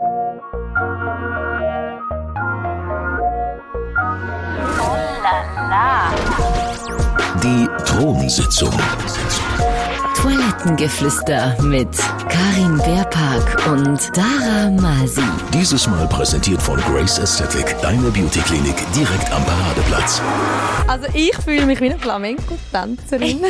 Die Thronsitzung. Toilettengeflüster mit Karin Beerpark und Dara Masi. Dieses Mal präsentiert von Grace Aesthetic, deine Beauty-Klinik direkt am Paradeplatz. Also ich fühle mich wie eine Flamenco-Tänzerin.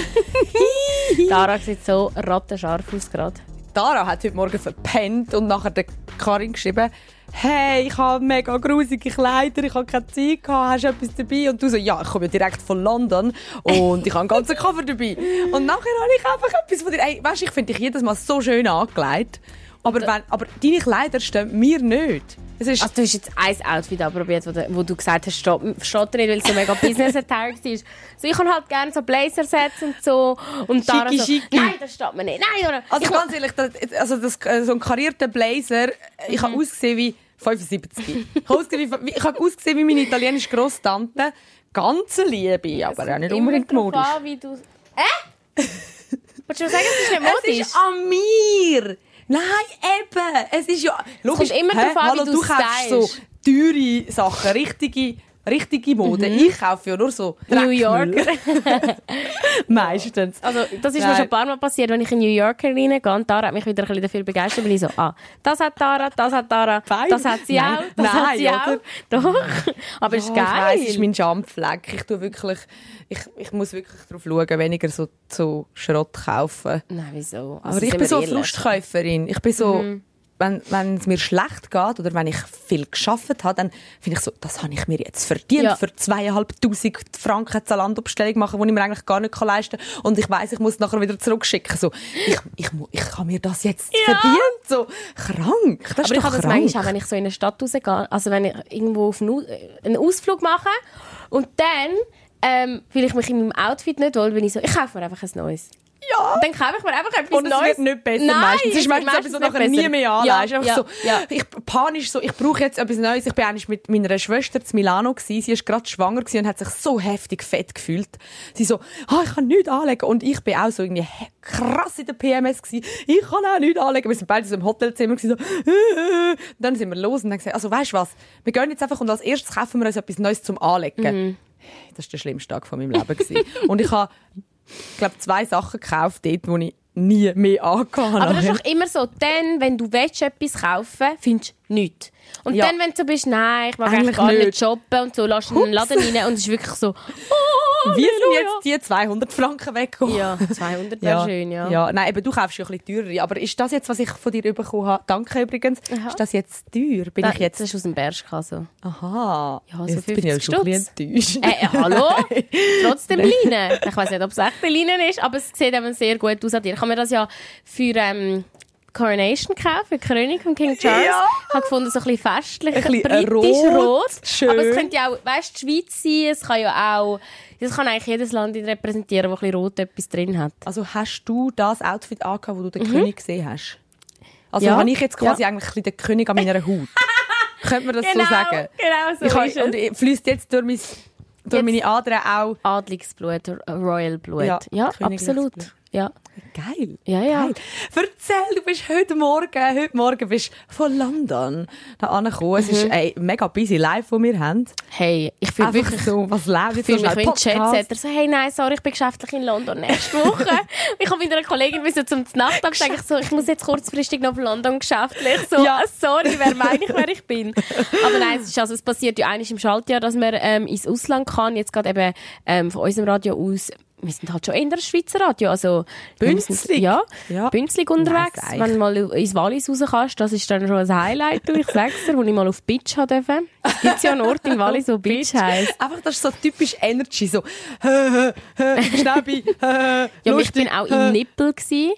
Dara sieht so rattenscharf aus gerade. Dara hat heute Morgen verpennt und nachher der Karin geschrieben, hey, ich habe mega grusige Kleider, ich habe keine Zeit gehabt, hast du etwas dabei? Und du so, ja, ich komme ja direkt von London und ich habe einen ganzen Koffer dabei. Und nachher habe ich einfach etwas von dir, ey, weißt, ich finde dich jedes Mal so schön angelegt, aber, wenn, aber deine Kleider stehen mir nicht. Es ist, Also du hast jetzt ein Outfit anprobiert, wo, du- wo du gesagt hast, steht, nicht, weil es so mega business attire war. So, ich kann halt gerne so Blazer-Sets und so. Und Schicki, so, schicki. nein, das steht mir nicht. Nein, oder? also ich ganz ehrlich, das, also das, äh, so ein karierter Blazer, ich habe ausgesehen wie 75. ich habe ausgesehen wie, ich habe ausgesehen wie meine italienische Grosstante. Ganz Liebe, aber auch nicht unbedingt modisch. an, wie du... Äh? Wolltest du sagen, es ist nicht Es modisch? ist an mir! Nein, eben! Es ist ja... Logisch, kommt immer hä? darauf an, wie du du kaufst so teure Sachen, richtige, richtige Mode. Ich kaufe ja nur so Mhm. New. Yorker. Meistens. Also, das ist mir Nein. schon ein paar Mal passiert, wenn ich in New Yorker reingehe und Tara hat mich wieder ein bisschen dafür begeistert, bin ich so, ah, das hat Tara, das hat Tara, Fein. das hat sie Nein. auch, das hat Nein, sie oder? auch. Doch. Aber ist Oh, geil. Ich weiss, es ist mein Schamfleck. Ich tue wirklich... Ich, ich muss wirklich darauf schauen, weniger so, so Schrott kaufen. Nein, wieso? Also, Aber ich bin so eine ehrlich. Frustkäuferin. Ich bin so, wenn, wenn es mir schlecht geht oder wenn ich viel geschafft habe, dann finde ich so, das habe ich mir jetzt verdient Ja. für zweieinhalbtausend Franken Zalando-Bestellung machen, die ich mir eigentlich gar nicht leisten kann. Und ich weiß, ich muss es nachher wieder zurückschicken. So, ich, ich, ich habe mir das jetzt verdient. So, krank. Das Aber ist ich habe das manchmal auch, wenn ich so in eine Stadt rausgehe, also wenn ich irgendwo auf einen, Au- einen Ausflug mache und dann, ähm, weil ich mich in meinem Outfit nicht will, bin ich so, ich kaufe mir einfach ein neues. Ja. Und dann kaufe ich mir einfach etwas Und es Neues. wird nicht besser Nein, meistens. Es ist meistens wird etwas, was meistens nie mehr Ja, anlegst. Einfach ja, so, ja. Ich panisch so, ich brauche jetzt etwas Neues. Ich bin eigentlich mit meiner Schwester zu Milano gsi. Sie ist gerade schwanger und hat sich so heftig fett gefühlt. Sie so, ah, ich kann nichts anlegen. Und ich bin auch so irgendwie krass in der PMS gsi. Ich kann auch nichts anlegen. Wir sind beide so im Hotelzimmer gsi, so, äh. dann sind wir los und dann gesagt, also weißt du was? Wir gehen jetzt einfach und als erstes kaufen wir uns etwas Neues zum Anlegen. Das war der schlimmste Tag von meinem Leben. gewesen. und ich habe, glaube zwei Sachen gekauft dort, die ich nie mehr angehabt habe. Aber das ist doch immer so, dann, wenn du willst, etwas kaufen findest du nichts. Und Ja. dann, wenn du so bist, nein, ich mag Eigentlich gar nicht. nicht. shoppen und so, lass in den Laden rein und es ist wirklich so, oh, Wie sind jetzt die 200 Franken weggekommen? Ja, 200 wäre schön, ja. ja. Nein, eben, du kaufst ja ein bisschen teurer. Aber ist das jetzt, was ich von dir bekommen habe? Danke übrigens. Ist das jetzt teuer? Bin Nein, ich jetzt... Das ist aus dem Bershka Aha. Ja, so jetzt bin ich ja 50 schon ein bisschen enttäuscht. Äh, äh, hallo? Trotzdem Leinen. Ich weiß nicht, ob es echte Leinen ist, aber es sieht eben sehr gut aus an dir. Ich habe mir das ja für ähm, Coronation gekauft, für die Krönung von King Charles. Ja. Ich habe gefunden, so ein bisschen festlich, Ein bisschen britisch rot, rot. schön. Aber es könnte ja auch, weißt du, die Schweiz sein, es kann ja auch, das kann eigentlich jedes Land repräsentieren, wo ein bisschen rot etwas drin hat. Also hast du das Outfit angehabt, wo du den König gesehen hast? Also Mhm. Ja. habe ich jetzt quasi Ja. eigentlich ein bisschen den König an meiner Haut? Könnte man das so sagen? genau so Ich ist und es. ich- fließt jetzt durch, mein, durch Jetzt- meine Adern auch... Adligsblut, Royal Blut. Ja, Ja, absolut. Ja. Geil. Ja, ja. Geil. Erzähl, du bist heute Morgen, heute Morgen bist von London da angekommen. Es ist ein mega busy Live, das wir haben. Hey, ich fühle wirklich so, was läuft Ich fühle mich wie ein. Chatsetter. So, hey, nein, sorry, ich bin geschäftlich in London nächste Woche. ich habe mit einer Kollegin müssen zum Nachttag sagen, ich so, ich muss jetzt kurzfristig noch auf London geschäftlich. So, Ja. sorry, wer meine ich, wer ich bin. Aber nein, es, ist, also, es passiert ja eigentlich im Schaltjahr, dass man ähm, ins Ausland kann. Jetzt gerade eben ähm, von unserem Radio aus wir sind halt schon in der Schweizer Radio, also Bünzlig? Ja, Ja. bünzlig unterwegs. Nice, Wenn du mal ins Wallis raus kannst, das ist dann schon ein Highlight, ich sag's dir, wo ich mal auf Beach durfte. Es gibt ja einen Ort in Wallis, wo Beach heisst. Einfach, das ist so typisch Energy, so hä, Ja, aber ich bin auch im Nippel gsi.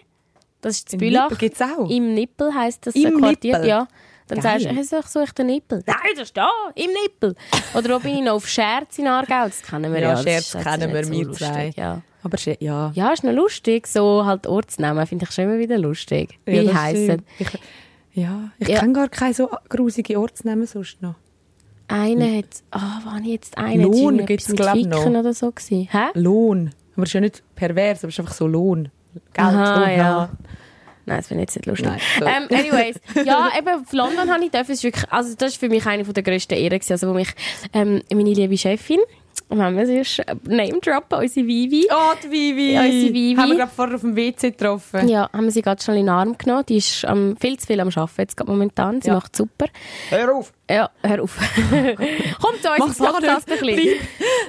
Das ist in Bülach. Nippel gibt's auch? Im Nippel heisst das Im Quartier. Nippel? Ja. Dann Geil. sagst du, hey, such, such den Nippel. Nein, das ist da, im Nippel. Oder bin ich noch auf Scherz in Aargau? Das kennen wir ja. Ja, Scherz kennen wir, wir lustig, zwei. Ja. Aber ja. ja, ist noch lustig. So halt Ortsnamen finde ich schon immer wieder lustig. Ja, Wie das heissen? Ich, ja, ich Ja. kenne gar keine so grusige Ortsnamen sonst noch. Einer hat, ah, oh, war ich jetzt einer? Lohn Hat gibt's, irgendetwas mit glaub noch. Oder so gewesen. Hä? Lohn. Aber es ist ja nicht pervers, aber es ist einfach so Lohn. Geld, Aha, Lohn, ja. Nein, das finde ich jetzt nicht lustig. Nein, ähm, anyways, ja, eben auf London habe ich dürfen. Es ist wirklich, also das ist für mich eine der grössten Ehren gewesen. Also wo mich ähm, meine liebe Chefin, wenn wir sie ist, äh, Name droppen, unsere Vivi. Oh, die Vivi. Ja, unsere Vivi. Haben wir gerade vorher auf dem WC getroffen. Ja, haben wir sie gerade schnell in den Arm genommen. Die ist ähm, viel zu viel am Arbeiten jetzt gerade momentan. Sie Ja. macht super. Hör auf. Ja, hör auf. Komm zu uns ins Podcast ein bisschen.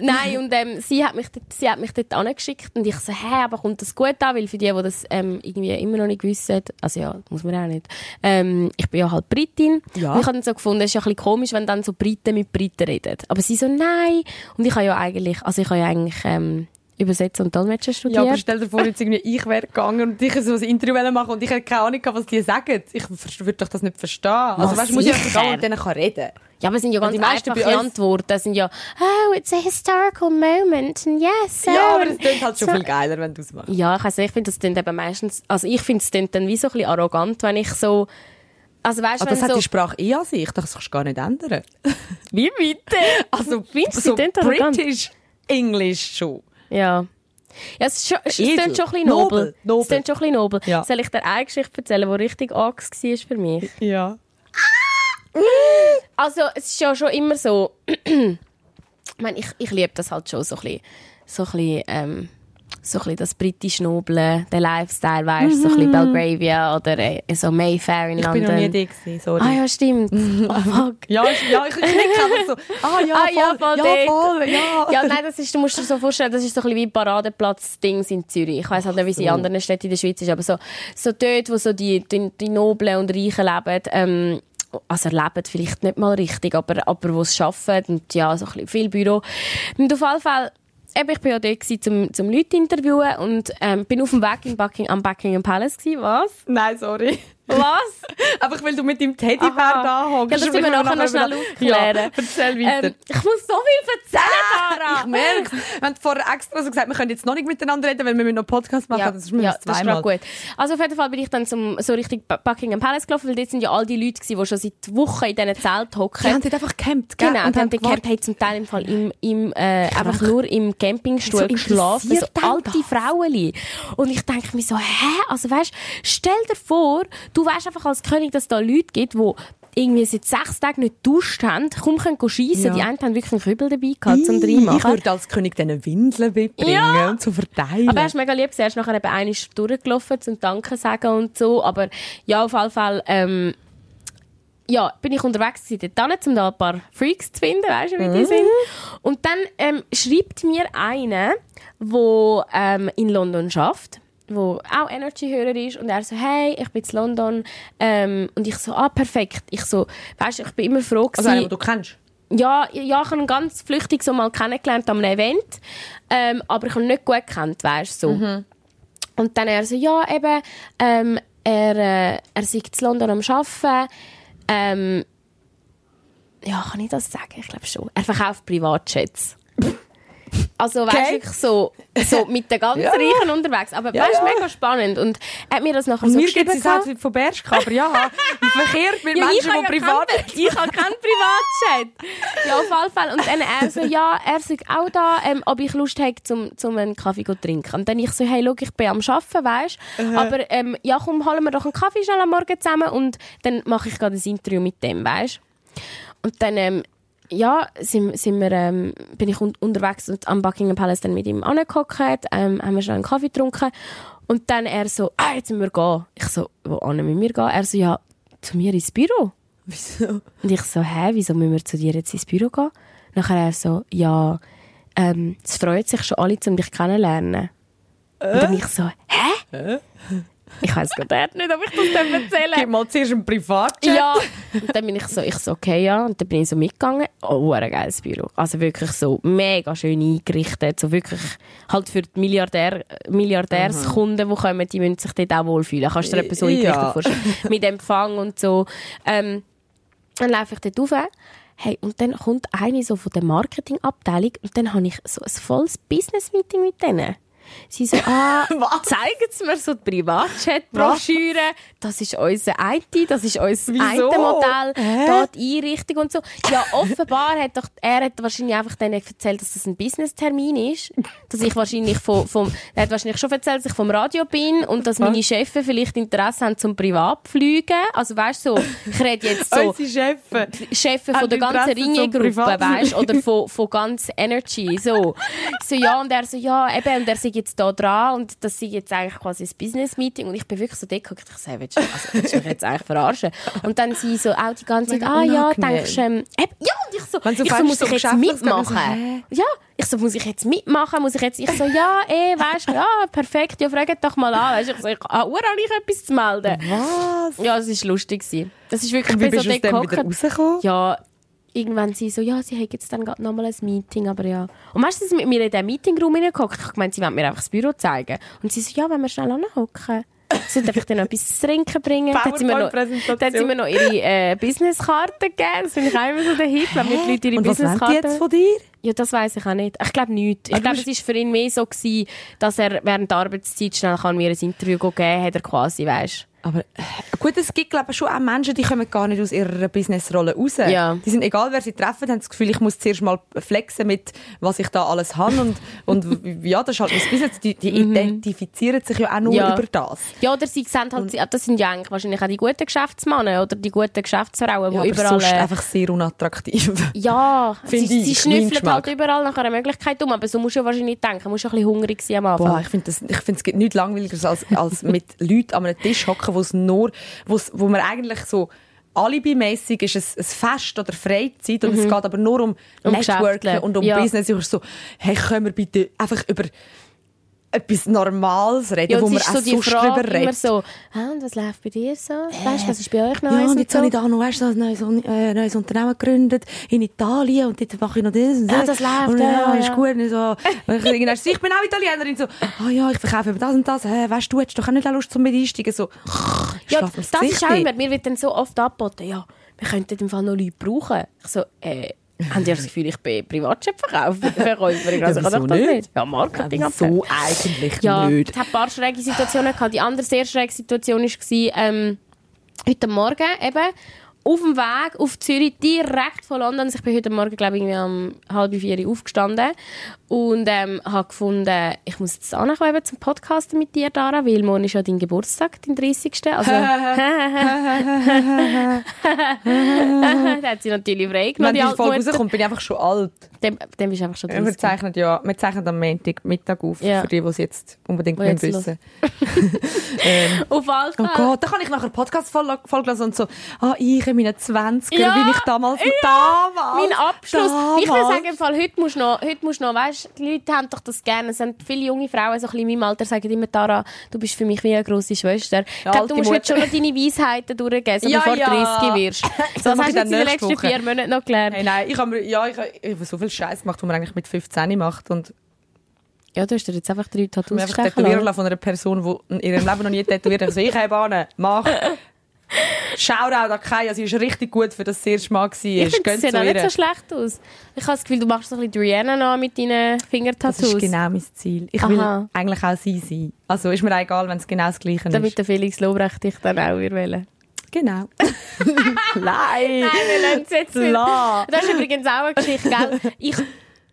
Nein, und ähm, sie, hat mich dort, sie hat mich dort angeschickt und ich so, hä, aber kommt das gut an? Weil für die, die das ähm, irgendwie immer noch nicht wissen, also ja, muss man auch nicht, ähm, ich bin ja halt Britin. Ja. Und ich habe dann so gefunden, es ist ja ein bisschen komisch, wenn dann so Briten mit Briten reden. Aber sie so, nein. Und ich habe ja eigentlich, also ich habe ja eigentlich ähm, Übersetzen und Dolmetschen Ja, studiert. aber stell dir vor, jetzt irgendwie ich wäre gegangen und ich so ein Interview machen und ich hätte keine Ahnung was die sagen. Ich würde doch das nicht verstehen. Also weißt, du, muss ich einfach gehen und denen kann reden. Ja, aber es sind ja ganz die meisten einfache uns- Antworten. Es sind ja, oh, it's a historical moment, and yes, Ja, so, aber es klingt halt schon so. viel geiler, wenn du es machst. Ja, ich nicht, ich finde, das klingt eben meistens, also ich finde es klingt dann wie so ein bisschen arrogant, wenn ich so, also weißt du, Aber das hat so, die Sprache eh an sich, das kannst du gar nicht ändern. wie bitte? Also, Findest du, so klingt arrogant? British English schon. Ja. Ja, es, ist schon, es klingt schon ein bisschen nobel. Nobel. Es schon ein bisschen nobel. Ja. Soll ich dir eine Geschichte erzählen, die richtig Angst war für mich? Ja. Also, es ist ja schon immer so, ich meine, ich, ich liebe das halt schon so ein bisschen, so ein bisschen, ähm, so ein bisschen das britische Nobeln, der Lifestyle, weißt so ein bisschen Belgravia oder äh, so Mayfair in Ich London. bin noch nie da gewesen, sorry. Ah ja, stimmt. oh, fuck. Ja, ich, ja, ich knicke einfach so. Ah ja, Ah, voll, ja, voll ja, voll, ja. Ja, nein, das ist, du musst dir so vorstellen, das ist so ein bisschen wie Paradeplatz-Dings in Zürich. Ich weiss halt nicht, wie es in anderen Städten in der Schweiz ist, aber so, so dort, wo so die, die, die Noblen und Reichen leben, ähm, also leben vielleicht nicht mal richtig, aber, aber wo es arbeiten und ja, so ein bisschen viel Büro. Und auf jeden Fall, eben, ich war ja dort gewesen, zum, zum Leute interviewen und ähm, bin auf dem Weg in Bucking, am Buckingham Palace gewesen. Was? Nein, sorry. Was? Einfach weil du mit deinem Teddybär da hockst. Ja, das müssen wir nachher noch schnell aufklären. Ja, erzähl weiter. Ähm, ich muss so viel erzählen, Tara! ich merke Wir haben vorher extra so gesagt, wir können jetzt noch nicht miteinander reden, weil wir noch einen Podcast machen. Ja, das ist mir ja, das das ist zweimal. gut. Also auf jeden Fall bin ich dann zum, so richtig Bu- Buckingham Palace gelaufen, weil dort sind ja all die Leute gewesen, die schon seit Wochen in diesen Zelten hocken. Die haben dort einfach gecampt, gell? Genau, und haben die gewartet. gehört, haben zum Teil im Fall im, im, äh, einfach nur im Campingstuhl So geschlafen, so alte das? Frauen. Und ich denke mir so, hä? Also weißt, stell dir vor, du weißt einfach als König, dass es da Leute gibt, die irgendwie seit sechs Tagen nicht duscht haben, kaum können schiessen. Ja. Die einen haben wirklich einen Kübel dabei gehabt, zum Ich reinmachen. würde als König diesen Windeln mitbringen Ja. und zu verteilen. Aber er ist mega lieb. Er ist nachher eben einmal durchgelaufen zum Danke sagen und so. Aber ja, auf jeden Fall, ähm, ja, bin ich unterwegs gewesen, dort um da ein paar Freaks zu finden, weißt du, wie die sind. Und dann ähm, schreibt mir einer, der ähm, in London schafft wo auch Energy-Hörer ist und er so, hey, ich bin in London ähm, und ich so, ah, perfekt. Ich so, weißt du, ich bin immer froh also einen, gewesen, den du kennst. ja, ja, ich habe ihn ganz flüchtig so mal kennengelernt einem Event, ähm, aber ich habe ihn nicht gut gekannt, weißt so. Und dann er so, ja, eben, ähm, er, äh, er sei in London am Arbeiten, ähm, ja, kann ich das sagen? Ich glaube schon. Er verkauft Privatjets. Also, weißt du, Okay. so, so mit den ganz Ja. Reichen unterwegs. Aber Ja, weißt du, ja. mega spannend. Und hat mir das nachher Und so mir geschrieben. gibt es halt von Bershka, aber ja, verkehrt mit Ja, Menschen, die privat... kein, ich habe keinen Privatchat. Ja, auf jeden Fall. Und dann er so, ja, er sagt auch da, ähm, ob ich Lust habe, zum, zum einen Kaffee zu trinken. Und dann ich so, hey, schau, ich bin am Arbeiten, weißt Aber, ähm, ja, komm, holen wir doch einen Kaffee schnell am Morgen zusammen und dann mache ich gerade ein Interview mit dem, weißt Und dann, ähm, ja, sind, sind wir, ähm, bin ich un unterwegs und am Buckingham Palace dann mit ihm angehockt, ähm, haben wir schnell einen Kaffee getrunken und dann er so, ah, jetzt müssen wir gehen. Ich so, wo müssen wir gehen? Er so, ja, zu mir ins Büro. Wieso? Und ich so, hä, wieso müssen wir zu dir jetzt ins Büro gehen? Nachher er so, ja, ähm, es freut sich schon alle, um dich kennenzulernen. Und dann ich so, hä? Ich weiss gerade nicht, ob ich das erzählen Gib mal zuerst einen Privatjet. ja. Und dann bin ich so, ich so, okay, ja. Und dann bin ich so mitgegangen. Oh, ein geiles Büro. Also wirklich so mega schön eingerichtet. So wirklich halt für die Milliardär, Milliardärskunden, die kommen, die müssen sich dort auch wohlfühlen. Kannst du dir etwas so Ja. eingerichtet vorstellen? Mit Empfang und so. Ähm, dann laufe ich dort rauf. Hey, und dann kommt eine so von der Marketingabteilung und dann habe ich so ein volles Business-Meeting mit denen. Sie so, ah, zeigen Sie mir so die Privatchat-Broschüre. Das ist unser IT, das ist unser? IT-Modell, da die Einrichtung und so. Ja, offenbar hat doch, er hat wahrscheinlich einfach denen erzählt, dass das ein Business-Termin ist. Dass ich wahrscheinlich vom, vom, er hat wahrscheinlich schon erzählt, dass ich vom Radio bin und dass meine Chefs vielleicht Interesse haben zum Privatfliegen. Also weißt du, so, ich rede jetzt so, Unsere Chefe. Chefs von der ganzen Ringe-Gruppe, weißt oder von, von ganz Energy, so. So, ja, und er so, ja, eben, und er sei jetzt da dran und das sei jetzt eigentlich quasi ein Business-Meeting und ich bin wirklich so geguckt, ich sage, willst du, also, willst du mich jetzt eigentlich verarschen? Und dann sie so auch die ganze Zeit, ah ja, denkst du, ähm, ja, und ich so, ich so, fängst, muss so ich jetzt mitmachen? sagen, Ja, ich so, muss ich jetzt mitmachen? Muss ich jetzt, ich so, ja, eh, weißt du, ja, perfekt, ja, fragt doch mal an. Weißt, du, ich so, ich habe ich etwas zu melden. Was? Ja, es war lustig. gewesen. Das ist wirklich, Wie ich bin bist so du aus dem wieder rausgekommen? Ja, irgendwann sie so, ja, sie haben jetzt dann gerade nochmal ein Meeting, aber ja. Und meistens sind sie mit mir in den Meetingraum hineingeguckt. Ich meinte, sie wollen mir einfach das Büro zeigen. Und sie so, ja, wenn wir schnell anhocken. Sie sollte einfach dann noch etwas zu trinken bringen. Dann hat sie mir noch, hat sie mir noch ihre äh, Businesskarte gegeben. Das finde ich auch immer so der Hit, wenn mir die Leute ihre Businesskarte... jetzt von dir? Ja, das weiß ich auch nicht. Ich glaube nicht. Ich glaube, es war für ihn mehr so, gewesen, dass er während der Arbeitszeit schnell kann mir ein Interview geben hat er quasi, weißt Aber äh, gut, es gibt glaube ich schon auch Menschen, die kommen gar nicht aus ihrer Businessrolle raus. Ja. Die sind, egal wer sie treffen, haben das Gefühl, ich muss zuerst mal flexen mit, was ich da alles habe. Und, und ja, das ist halt mein Business. Die, die identifizieren sich ja auch nur Mhm. Ja. über das. Ja, oder sie sehen halt, sie- das sind ja eigentlich wahrscheinlich auch die guten Geschäftsmänner oder die guten Geschäftsfrauen, die Ja, aber überall... sonst äh, einfach sehr unattraktiv. ja, sie, Finde sie ich, schnüffeln mein Geschmack. halt überall nach einer Möglichkeit um, aber so musst du ja wahrscheinlich denken, du musst ja ein bisschen hungrig sein am Anfang. Boah, ich finde, das- ich finde, es gibt nichts langweiligeres als, als mit Leuten an einem Tisch hocken, wo es nur, wo's, wo man eigentlich so alibimässig ist es ein Fest oder Freizeit und es geht aber nur um, Mhm. Um Networking und um Ja. Business. Ich so, hey, können wir bitte einfach über etwas Normales reden, ja, wo wir es auch ist so sonst drüber Frage immer reden. so, «Ah, und was läuft bei dir so? Weißt du, was ist bei euch Ja, Neues? und jetzt habe ich da noch weißt, du, ein neues, äh, neues Unternehmen gegründet in Italien und jetzt mache ich noch das und Ja, das läuft, und, ja, ist ja. gut. Und so, und ich, ich bin auch Italienerin. So, ah ja, ich verkaufe eben das und das. Hä, weißt du, hättest doch auch nicht Lust zum mit einsteigen. So, Ja, das ist auch immer, mir wird dann so oft angeboten, ja, wir könnten im Fall noch Leute brauchen. Ich so, äh, haben die das Gefühl, ich bin Privatchat-Verkäuferin? Also, ich Ja, kann das nicht? Ja, Marketing Ja, so eigentlich Ja, nicht. es hat ein paar schräge Situationen gehabt. Die andere sehr schräge Situation war, ähm, heute Morgen eben, auf dem Weg auf Zürich, direkt von London. Also ich bin heute Morgen, glaube ich, um halb vier aufgestanden und ähm, habe gefunden, ich muss jetzt ankommen zum Podcasten mit dir, Dara, weil morgen ist ja dein Geburtstag, dein 30. Also, da hat sie natürlich frei genommen, Wenn die die Folge rauskommt, bin ich einfach schon alt. Dem, dem bist du einfach schon Wir 30. zeichnen ja, wir zeichnen am Montag Mittag auf, Ja. für die, die es jetzt unbedingt müssen jetzt wissen ähm, Auf alle Oh. Gott, da kann ich nachher Podcast-Folge hören und so, ah, ich in meinen 20er, Ja, wie ich damals, ja, damals, Mein Abschluss. Ich würde damals. sagen, im Fall, heute musst du noch, heute musst du noch, weißt, die Leute haben doch das gerne. Es sind viele junge Frauen, so ein bisschen in meinem Alter, sagen immer, Tara, du bist für mich wie eine grosse Schwester. Ich glaube, du musst heute Mutter. schon noch deine Weisheiten durchgeben, so Ja, bevor du ja. 30 wirst. Das Das hast ich du jetzt dann in den nächste letzten Woche. vier Monaten noch gelernt. Hey, nein, ich habe ja, ich, ich habe so viel Scheiß gemacht, was man eigentlich mit 15 macht und Ja, du hast dir jetzt einfach drei Tattoos einfach gestechen tätowieren lassen. lassen von einer Person, die in ihrem Leben noch nie tätowiert hat. Also ich habe an, mach. Shoutout an Kaya, sie ist richtig gut für das das erste Mal war. Ich finde, das Gönnt sieht auch nicht so schlecht aus. Ich habe das Gefühl, du machst so ein bisschen Rihanna noch mit deinen Das Fingertattoos. ist genau mein Ziel. Ich will Aha. eigentlich auch sie sein. Also ist mir auch egal, wenn es genau das Gleiche Damit ist. der Felix Lobrecht dich dann auch wählen. Genau. Nein. Nein, wir lassen es jetzt. La. Das ist übrigens auch eine Geschichte, gell? Ich,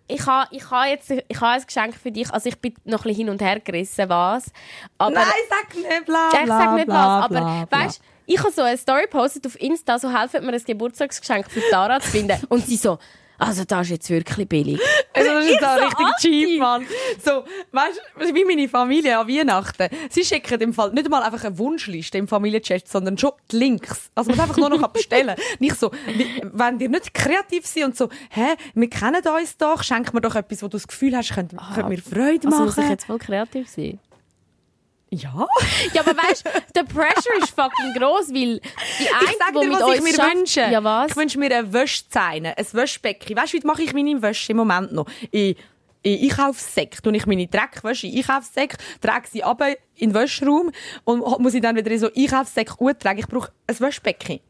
ich habe ich ha jetzt ich ha ein Geschenk für dich. Also ich bin noch ein bisschen hin und her gerissen, was. Aber, Nein, sag nicht bla Ja, ich bla, sag nicht bla, was, aber bla, bla. weißt ich habe so eine Story gepostet auf Insta, so helfen mir ein Geburtstagsgeschenk für Tara zu finden. Und sie so, also das ist jetzt wirklich billig. Also das ist Ich da so richtig cheap, Mann. So, weißt du, wie meine Familie an Weihnachten. Sie schicken im Fall nicht mal einfach eine Wunschliste im Familienchat, sondern schon die Links. Also man einfach nur noch bestellen. Nicht so, wenn ihr nicht kreativ seid und so, hä, wir kennen uns doch, schenk mir doch etwas, wo du das Gefühl hast, könnte, könnte mir Freude Also machen. muss ich jetzt voll kreativ sein. Ja. Ja, aber weißt du, der Pressure ist fucking gross, weil die Ich sag die dir, mit was ich mir schafft- wünsche. Ja, was? Ich wünsche mir eine Wäschzeine, ein Wäschbecken. Weißt du, wie mache ich meine Wäsche im Moment noch? Ich, in Einkaufssäck tue ich meine Dreckwäsche in Einkaufssäck, trage sie ab in den Wäschraum und muss ich dann wieder in so Einkaufssäck tragen. Ich brauche ein Wäschbecken.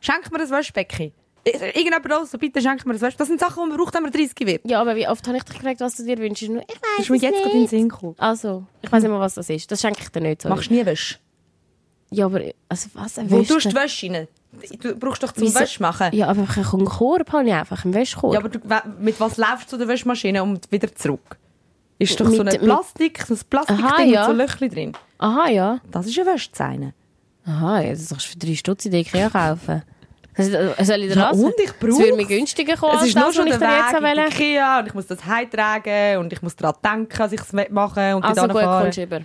Schenk mir ein Wäschbecken. Irgendjemand so, bitte schenk mir das Wäschmaschine. Das sind Sachen, die man braucht, wenn man 30 wird. Ja, aber wie oft habe ich dich gefragt, was du dir wünschst? Nur, Ich weiß ist mir es jetzt gerade in den nicht. Sinn gekommen. Also, ich weiß nicht mehr, was das ist. Das schenke ich dir nicht. sorry. Machst du nie Wäsche? Ja, aber also was? Wo Wäsche? tust du die Wäsche rein? Du brauchst doch zum Wieso- Wäsche machen. Ja, aber ich einen Korb habe ich einfach, einen Wäschkorb. Ja, aber du, mit was laufst du zu der Wäschmaschine und wieder zurück? Ist doch Mit- so ein mit- Plastik, so ein Plastikding Aha, mit ja. so Löchchen drin. Aha, ja. Das ist eine Wäschezeine. Aha, ja, das kannst du für drei Stutz in der Ikea kaufen. Äh, Soll ich Ja, das? und ich Es brauch's. würde mir günstiger kommen, Es ist nur das, schon der Weg in Ikea und ich muss das heimtragen und ich muss daran denken, dass ich es machen und Also gut, fahren. kommst du über.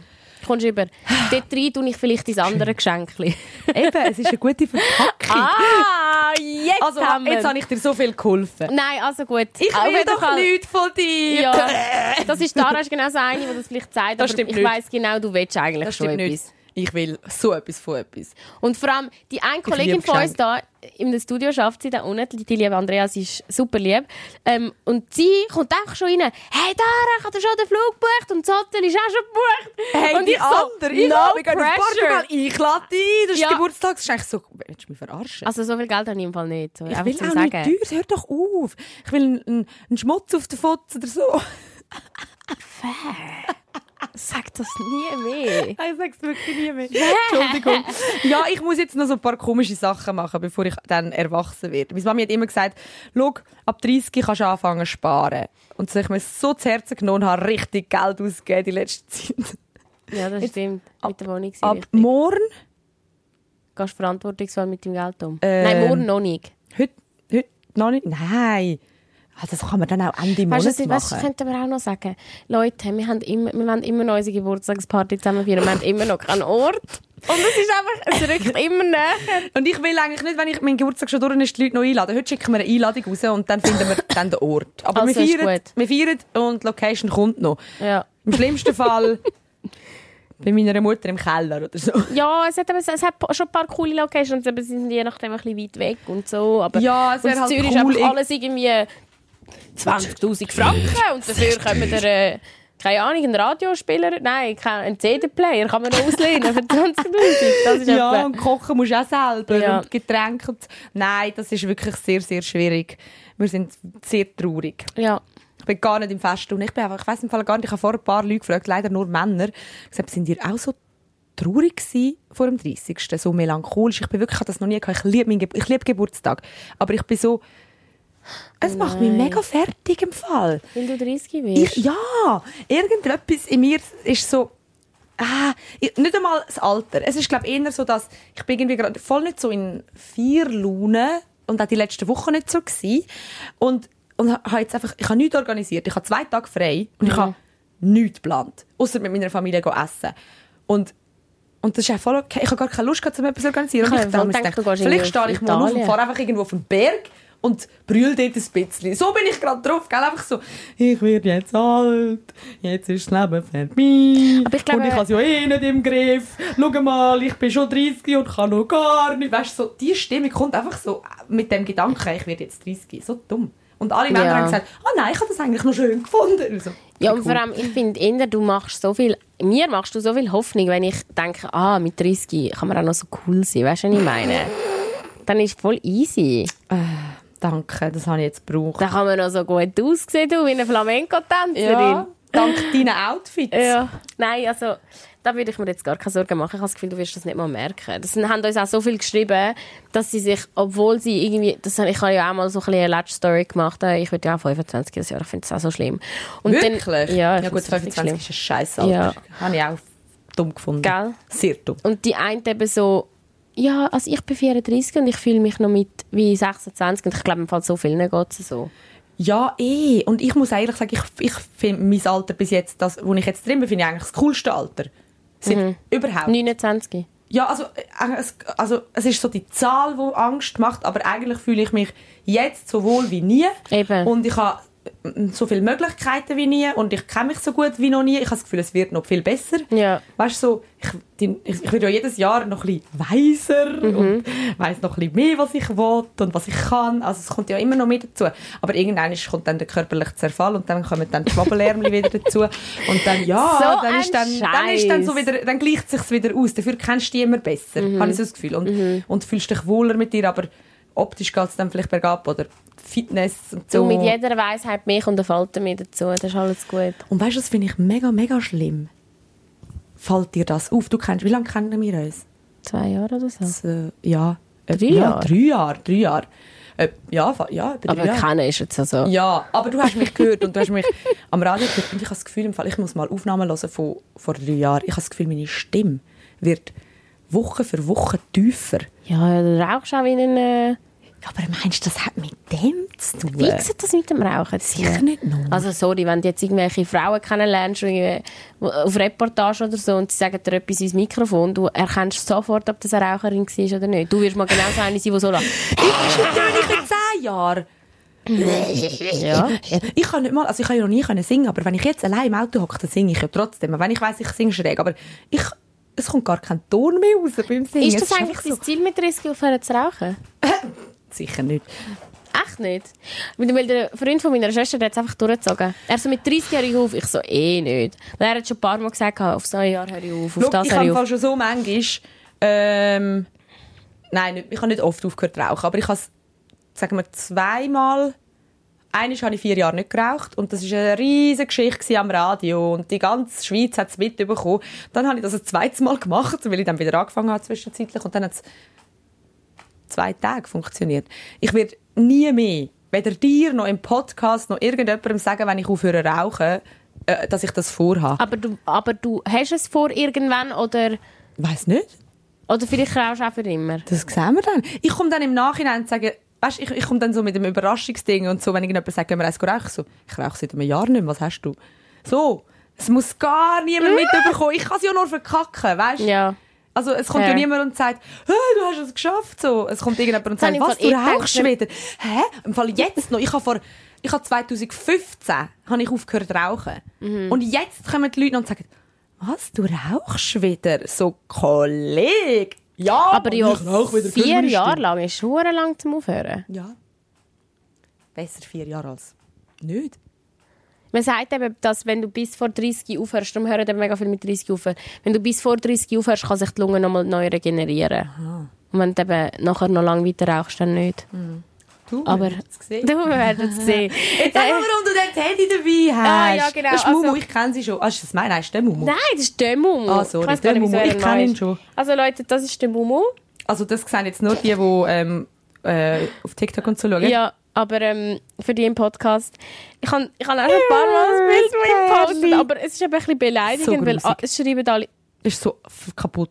Kommst du über. Dort rein tue ich vielleicht dein andere Geschenkchen. Eben, es ist eine gute Verpackung. ah, jetzt also, haben wir jetzt habe ich dir so viel geholfen. Nein, also gut. Ich will jeden doch Fall- nichts von dir. Ja, das ist ist genau so eine, die das vielleicht sagt, Das aber ich weiss genau, du willst eigentlich Das schon etwas. nicht. Ich will so etwas von etwas. Und vor allem, die eine Kollegin von uns da im Studio schafft sie da unten, die, liebe Andrea, sie ist super lieb. Ähm, und sie kommt einfach schon rein, hey Dara, ich habe schon den Flug gebucht und das Hotel ist auch schon gebucht. Hey, und die ich so, andere, ich no habe mich gerade auf pressure. Portugal, ich lade dich ein, das ist Ja. Geburtstag. Das ist eigentlich so, willst du mich verarschen? Also so viel Geld habe ich im Fall nicht. So, ich will auch sagen. nicht teuer, hör doch auf. Ich will einen, einen, Schmutz auf den Fotz oder so. Sag das nie mehr. Ich sag's wirklich nie mehr. Entschuldigung. Ja, ich muss jetzt noch so ein paar komische Sachen machen, bevor ich dann erwachsen werde. Meine Mami hat immer gesagt, schau, ab 30 kannst du anfangen zu sparen. Und so ich mir so zu Herzen genommen habe, richtig Geld ausgegeben die letzte Zeit. Ja, das Jetzt- stimmt. Mit der Wohnung Ab richtig. morgen, Gehst du verantwortungsvoll mit dem Geld um? Ähm, Nein, morgen noch nicht. heute, heute noch nicht, nein. Ah, das kann man dann auch Ende Monat Weißt machen. weißt, das könnten wir auch noch sagen. Leute, wir, haben immer, wir wollen immer noch unsere Geburtstagsparty zusammen feiern. Wir haben immer noch keinen Ort. Und es ist einfach, es rückt immer näher. Und ich will eigentlich nicht, wenn ich meinen Geburtstag schon durch ist, die Leute noch einladen. Heute schicken wir eine Einladung raus und dann finden wir dann den Ort. Aber Also, wir, ist feiern, gut. wir feiern und die Location kommt noch. Ja. Im schlimmsten Fall bei meiner Mutter im Keller oder so. Ja, es hat, aber, es hat schon ein paar coole Locations, aber sie sind je nachdem ein bisschen weit weg und so. Aber Ja, es und wäre in halt Zürich cool, ist einfach alles irgendwie 20'000 Franken und dafür können wir äh, keine Ahnung, einen Radiospieler, nein, einen CD-Player kann man noch auslehnen für 20'000. Das ist Ja, etwa- und kochen musst du auch selber Ja. und Getränke. Und Nein, das ist wirklich sehr, sehr schwierig. Wir sind sehr traurig. ja. Ich bin gar nicht im Fest und ich bin einfach, ich weiß im Fall gar nicht, ich habe vor ein paar Leute gefragt, leider nur Männer, gesagt, sind ihr auch so traurig gewesen vor dem 30. So melancholisch. Ich bin wirklich, ich habe das noch nie gehabt. Ich liebe, meinen Ge ich liebe Geburtstag. Aber ich bin so, es macht mich Nein. mega fertig im Fall. Weil du 30 wirst. Ich, ja, irgendetwas in mir ist so. Ah, ich- nicht einmal das Alter. Es ist glaube eher so, dass ich bin irgendwie gerade voll nicht so in vier Laune und auch die letzten Wochen nicht so gsi und und habe jetzt einfach ich habe nichts organisiert. Ich habe zwei Tage frei und ich habe nichts geplant, außer mit meiner Familie essen und und das ist auch voll okay. Ich habe gar keine Lust, gehabt, um etwas zu organisieren. Ich ich gedacht, du gehst vielleicht stehe ich mal auf und fahre einfach irgendwo auf den Berg und brüll dort ein bisschen. So bin ich gerade drauf, gell? Einfach so, ich werde jetzt alt, jetzt ist das Leben vorbei. Aber ich glaube- und ich habe es ja eh nicht im Griff. Schau mal, ich bin schon 30 und kann noch gar nicht. Weißt du, so, die Stimme kommt einfach so mit dem Gedanken, ich werde jetzt 30. So dumm. Und alle Männer Ja. haben gesagt, oh nein, ich habe das eigentlich noch schön gefunden. Und so, Ja, und vor allem, ich finde eher, du machst so viel, mir machst du so viel Hoffnung, wenn ich denke, ah, mit 30 kann man auch noch so cool sein, weißt du, was ich meine? Dann ist es voll easy. Danke, das habe ich jetzt gebraucht. Dann kann man noch so gut aussehen, du, wie eine Flamenco-Tänzerin. dank deinen Outfits. Ja. Nein, also, da würde ich mir jetzt gar keine Sorgen machen. Ich habe das Gefühl, du wirst das nicht mal merken. Das haben uns auch so viel geschrieben, dass sie sich, obwohl sie irgendwie, das, ich habe ja auch mal so ein eine Latch-Story gemacht, äh, ich werde ja auch 25 dieses Jahr, ich finde das auch so schlimm. Und Wirklich? Dann, ja, ich ja gut, finde es richtig 25 ist ein Scheißalter. Ja. Habe ich auch dumm gefunden. Gell? Sehr dumm. Und die eine eben so, ja, also ich bin 34 und ich fühle mich noch mit wie 26 und ich glaube, im Fall so vielen geht es so. Ja, eh. Und ich muss ehrlich sagen, ich, ich finde mein Alter bis jetzt, das, wo ich jetzt drin bin, finde ich eigentlich das coolste Alter. Mhm. Überhaupt. 29. Ja, also, äh, es, also es ist so die Zahl, die Angst macht, aber eigentlich fühle ich mich jetzt so wohl wie nie. Eben. Und ich habe äh, so viele Möglichkeiten wie nie und ich kenne mich so gut wie noch nie. Ich habe das Gefühl, es wird noch viel besser. Ja. Weißt du, so, ich, ich, ich werde ja jedes Jahr noch ein bisschen weiser Mhm. und weiss noch ein bisschen mehr, was ich will und was ich kann. Also es kommt ja immer noch mehr dazu. Aber irgendwann kommt dann der körperliche Zerfall und dann kommen dann die Schwabbelärmel wieder dazu. Und dann, ja, So dann, ist dann, dann ist dann so wieder, dann gleicht es sich wieder aus. Dafür kennst du dich immer besser, Mhm. habe ich so das Gefühl. Und, und fühlst dich wohler mit dir, aber optisch geht es dann vielleicht bergab oder Fitness und so. Du mit jeder Weisheit mehr und eine Falte mehr dazu. Das ist alles gut. Und weißt du, das finde ich mega, mega schlimm. Fällt dir das auf? Du kennst, wie lange kennen wir uns? Zwei Jahre oder so. Das, äh, ja. Äh, Drei ja, Jahre? Drei Jahre, drei Jahre. Äh, ja, ja, drei Aber Jahre. kennen ist jetzt also. Ja, aber du hast mich gehört und du hast mich am Radio gehört und ich habe das Gefühl, im Fall, ich muss mal Aufnahmen hören von vor drei Jahren. Ich habe das Gefühl, meine Stimme wird Woche für Woche tiefer. Ja, du rauchst auch wie ein. Aber meinst du, das hat mit dem zu tun? wie sieht das mit dem Rauchen? Sicher nicht nur. Also sorry, wenn du jetzt irgendwelche Frauen kennenlernst, auf Reportage oder so, und sie sagen dir etwas ins Mikrofon, du erkennst sofort, ob das eine Raucherin war oder nicht. Du wirst mal genau so eine sein, die so lacht. natürlich in zehn Jahren. Ja. Ich kann nicht mal, also ich kann ja noch nie können singen, aber wenn ich jetzt allein im Auto hocke, dann singe ich ja trotzdem. Wenn ich weiss, ich singe schräg, aber ich, es kommt gar kein Ton mehr raus beim Singen. Ist Es das eigentlich einfach dein Ziel mit 30 aufhören zu rauchen? Sicher nicht. Echt nicht? Weil der Freund von meiner Schwester der hat es einfach durchgezogen. Er so mit 30 Jahren auf, ich so eh nicht. Weil er hat schon ein paar Mal gesagt, auf so ein Jahr höre ich auf, auf Schau, das ich höre habe ich auf. schon so manchmal, ähm, nein, nicht, ich habe nicht oft aufgehört zu rauchen, aber ich habe, es, sagen wir, zweimal, einmal habe ich vier Jahre nicht geraucht und das war eine riesige Geschichte am Radio und die ganze Schweiz hat es mitbekommen. Dann habe ich das ein zweites Mal gemacht, weil ich dann wieder angefangen habe zwischenzeitlich und dann hat es zwei Tage funktioniert. Ich werde nie mehr, weder dir noch im Podcast noch irgendjemandem sagen, wenn ich aufhöre rauchen, äh, dass ich das vorhabe. Aber du, aber du hast es vor irgendwann oder, Weiß nicht. oder vielleicht rauchst du auch für immer? Das sehen wir dann. Ich komme dann im Nachhinein und sage, weißt, ich, ich komme dann so mit dem Überraschungsding und so, wenn irgendjemand sagt, gehen wir eins rauchen, so, ich rauche seit einem Jahr nicht mehr, was hast du? So, es muss gar niemand mitbekommen. Ich kann es ja nur verkacken, weißt du? Ja. Also es kommt Ja. ja niemand und sagt, hey, du hast es geschafft. So. Es kommt irgendjemand und sagt, was, du rauchst wieder. Hä? Im Fall jetzt noch. Ich habe vor, ich habe 2015 habe ich aufgehört zu rauchen. Mhm. Und jetzt kommen die Leute und sagen, was, du rauchst wieder? So, Kollege. Ja, Aber ja, ich rauche wieder vier. Jahre lang ist schon lang zum Aufhören. Ja. Besser vier Jahre als nicht. Man sagt eben, dass wenn du bis vor 30 aufhörst, darum hören eben mega viel mit 30 auf, wenn du bis vor 30 aufhörst, kann sich die Lunge nochmal neu regenerieren. Und wenn du eben nachher noch lange weiter rauchst, dann nicht. Du, Aber- gesehen. Du, wir werden es sehen. Jetzt sag mal, warum du den Teddy dabei hast. Ah, ja, genau. Das ist Mumu, Also- ich kenne sie schon. Ah, ist das mein? Nein, ist der Mumu. Nein, das ist der Mumu. Ah, sorry, ich der Mumu. er Ich neu kenn ihn schon. Also Leute, das ist der Mumu. Also das sehen jetzt nur die, die ähm, äh, auf TikTok und so schauen. Ja, aber ähm, für die im Podcast. Ich habe ich hab auch schon ein paar Mal ein Bild von ihm gepostet, aber es ist eben ein bisschen beleidigend, So weil ah, es schreiben alle... Ist so kaputt.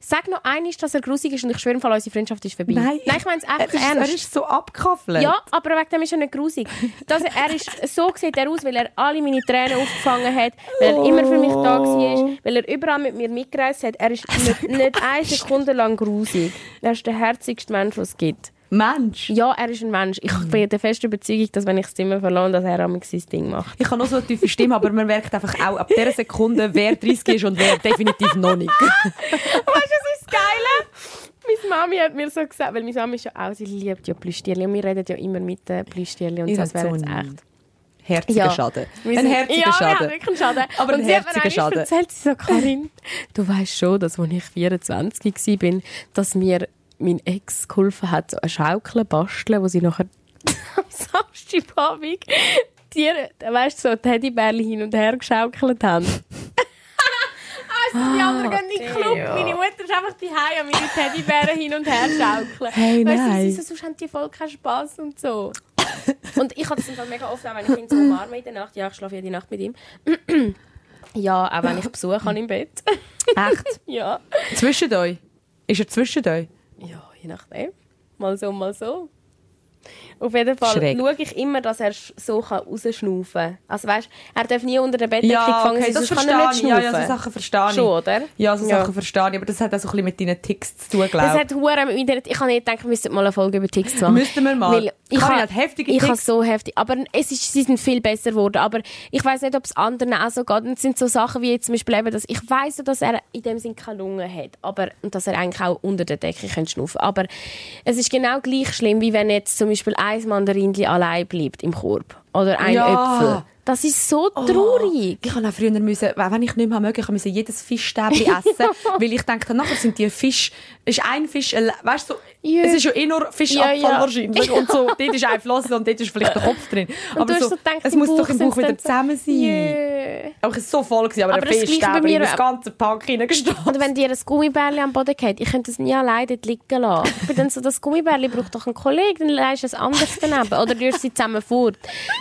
Sag noch einmal, dass er grusig ist und ich schwöre, im Fall, unsere Freundschaft ist vorbei. Nein, Nein ich meine es Er einfach ist, er ernst. ist so abgekaffelt. Ja, aber wegen dem ist er nicht grusig. Das, er ist, so sieht er aus, weil er alle meine Tränen aufgefangen hat, weil er immer für mich da war, weil er überall mit mir mitgereist hat. Er ist nicht, nicht eine Sekunde lang grusig. Er ist der herzigste Mensch, den es gibt. Mensch. Ja, er ist ein Mensch. Ich bin der festen Überzeugung, dass wenn ich das Zimmer verlasse, dass er am sein Ding macht. Ich habe noch so eine tiefe Stimme, aber man merkt einfach auch ab dieser Sekunde, wer 30 ist und wer definitiv noch nicht. Weißt du, was ist das Geile? Meine Mami hat mir so gesagt, weil meine Mami ist ja auch, sie liebt ja Plüschtierchen und wir reden ja immer mit den Plüschtierchen und Ihr so, habt wäre so jetzt echt. Herziger Ja. Schaden. Wir Ein herziger ja, wir Schaden. einen Schaden. Aber ein und mir herziger Schaden. erzählt, sie so, Karin, du weißt schon, dass als ich 24 war, dass mir mein Ex geholfen hat, so eine Schaukel basteln, wo sie nachher am Samstagabend die, weißt du, so Teddybärchen hin und her geschaukelt haben. Also die anderen gehen in den Club. Meine Mutter ist einfach die und meine Teddybären hin und her schaukeln. Hey, weißt du, sie so, sonst haben die voll keinen Spass und so. Und ich habe das Fall mega oft, auch wenn ich ihn so umarme in der Nacht. Ja, ich schlafe jede Nacht mit ihm. ja, auch wenn ich Besuch habe im Bett. Echt? ja. Zwischen euch? Ist er zwischen euch? Ja, je nachdem. Mal so, mal so. Auf jeden Fall Schräg. schaue ich immer, dass er so kann rausschnaufen kann. Also weißt, er darf nie unter der Bettdecke Ja, gefangen okay, sein, das sonst kann er nicht ich. Ja, schnaufen. ja, so Sachen verstehe ich. Schon, oder? Ja, so Ja. Sachen verstehe ich. Aber das hat auch so ein bisschen mit deinen Ticks zu tun, Das glaube ich. hat hure mit meiner, ich habe nicht gedacht, wir müssten mal eine Folge über Ticks machen. Müssten wir mal. Weil ich Karin ha- hat heftige Ich habe so heftig. Aber es ist, sie sind viel besser geworden. Aber ich weiß nicht, ob es anderen auch so geht. Und es sind so Sachen wie jetzt zum Beispiel eben, dass ich weiß, dass er in dem Sinn keine Lunge hat. Aber, und dass er eigentlich auch unter der Decke schnaufen Aber es ist genau gleich schlimm, wie wenn jetzt zum Beispiel ein Mandarinchen allein bleibt im Korb. Oder ein Ja. Äpfel. Das ist so traurig. Ich habe auch früher müssen, wenn ich nicht mehr mögen, ich musste jedes Fischstäbchen essen, weil ich denke, nachher sind die Fisch, ist ein Fisch, alle- weißt du, Ja. es ist ja eh nur Fischabfall Ja, ja. wahrscheinlich und so, dort ist ein Flosse und dort ist vielleicht der Kopf drin. Und Aber so, so gedacht, es muss doch im Bauch wieder so- zusammen sein. Yeah. Aber es war so voll, gewesen, aber, Aber ein bei Fischstäbchen in das ganze Pack hineingestopft. Oder wenn dir ein Gummibärli am Boden geht, ich könnte es nie alleine dort liegen lassen. Ich bin dann so, das Gummibärli braucht doch einen Kollegen, dann leist du es anders daneben. Oder du sie zusammen fort.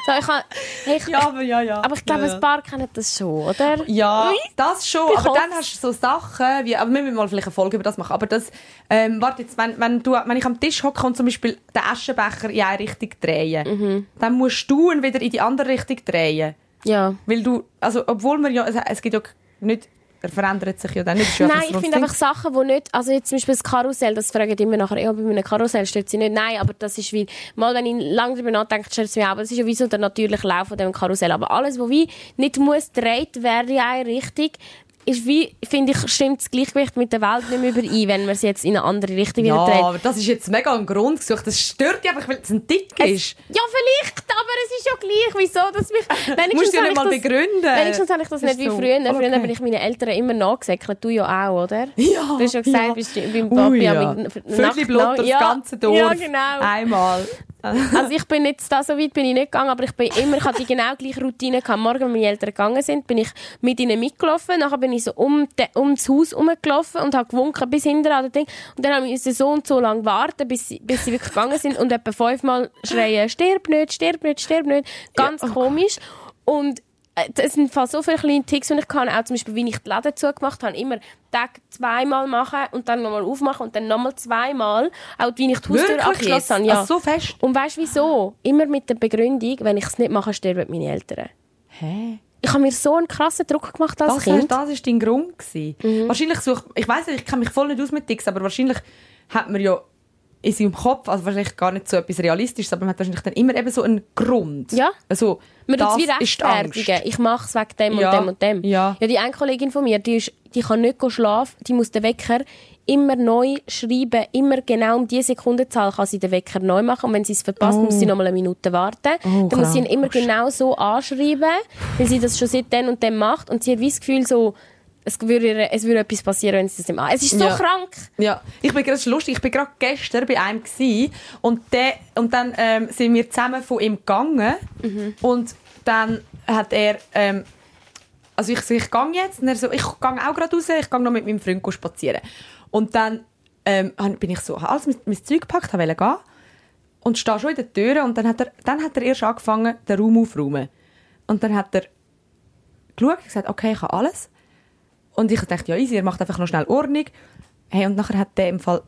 So, ich kann, hey, ich, Ja, aber ja, ja. aber ich glaube, ja, ja. ein paar kennen das schon, oder? Ja, das schon. Ich aber dann hast du so Sachen, wie, aber wir müssen mal vielleicht eine Folge über das machen. Aber das, ähm, warte jetzt, wenn, wenn, du, wenn ich am Tisch hocke und zum Beispiel den Aschenbecher in eine Richtung drehen, Mhm. dann musst du ihn wieder in die andere Richtung drehen. Ja. Weil du, also, obwohl man ja, es, es gibt ja nicht, er verändert sich ja dann nicht. es Nein, ich finde einfach Sachen, die nicht, also jetzt zum Beispiel das Karussell, das fragen immer nachher, ja, bei einem Karussell steht sie nicht. Nein, aber das ist wie, mal wenn ich lange darüber nachdenke, stellt es mir auch, aber das ist ja wie so der natürliche Lauf von dem Karussell. Aber alles, was wie nicht muss gedreht werden in eine Richtung, ist wie, finde ich, stimmt das Gleichgewicht mit der Welt nicht mehr überein, wenn man es jetzt in eine andere Richtung Ja, wieder dreht. aber das ist jetzt mega ein Grund gesucht. Das stört dich einfach, weil es ein Dick ist. Ja, vielleicht, aber es ist ja gleich. Wieso, dass mich... Musst du ja nicht ich mal das- begründen. Wenigstens habe ich das Das nicht ist wie so früher. voll Früher okay. bin ich meinen Eltern immer nachgesäckelt. Du ja auch, oder? Ja, Du hast ja gesagt, ja. bist du beim Ui, Papi ja. am Viertel Blut ja, ganze Dorf. Ja, genau. Einmal. Also ich bin jetzt da so weit bin ich nicht gegangen, aber ich bin immer, ich hatte die genau gleiche Routine gehabt. Morgen, wenn meine Eltern gegangen sind, bin ich mit ihnen mitgelaufen. Nachher bin ich so um, de, um das Haus herumgelaufen und habe gewunken bis hinten an den Ding. Und dann haben wir so und so lange warten, bis sie, bis sie wirklich gegangen sind und etwa fünfmal schreien, stirb nicht, stirb nicht, stirb nicht. Ganz oh komisch. Und äh, es sind fast so viele kleine Ticks, die ich kann. Auch zum Beispiel, wie ich die Läden zugemacht habe, immer Tag zweimal machen und dann nochmal aufmachen und dann nochmal zweimal. Auch wie ich die Haustür Wirklich abgeschlossen habe. Ja. Also so fest? Und weißt du wieso? Immer mit der Begründung, wenn ich es nicht mache, sterben meine Eltern. Hä? Ich habe mir so einen krassen Druck gemacht als Das, Kind. Mhm. das ist dein Grund gewesen. Wahrscheinlich sucht, ich weiß nicht, ich kenne mich voll nicht aus mit Ticks, aber wahrscheinlich hat man ja in seinem Kopf, also wahrscheinlich gar nicht so etwas Realistisches, aber man hat wahrscheinlich dann immer eben so einen Grund. Ja. Also, Man das wie rechtfertigen. Ich mache es wegen dem Ja. und dem und dem. Ja. ja, die eine Kollegin von mir, die, ist, die kann nicht schlafen, die muss den Wecker immer neu schreiben, immer genau um diese Sekundenzahl kann sie den Wecker neu machen und wenn sie es verpasst, muss sie noch mal eine Minute warten. Oh, dann muss sie ihn immer genau so anschreiben, weil sie das schon seit dann und dem macht und sie hat wie das Gefühl so, es würde, es würde etwas passieren, wenn sie das nicht. Es ist so Ja. krank. Ja, ich bin gerade lustig. Ich bin gerade gestern bei einem gsi und der und dann ähm, sind wir zusammen von ihm gegangen und dann hat er ähm, also ich so, ich gehe jetzt und er so ich gehe auch gerade raus, ich gehe noch mit meinem Freund spazieren und dann ähm, bin ich so habe alles mein, mein Zeug gepackt, wollte gehen und stehe schon in der Tür und dann hat er dann hat er erst angefangen den Raum aufzuräumen und dann hat er geschaut und gesagt okay ich habe alles und ich dachte, ja, easy, er macht einfach noch schnell Ordnung. Hey, und nachher hat der im Fall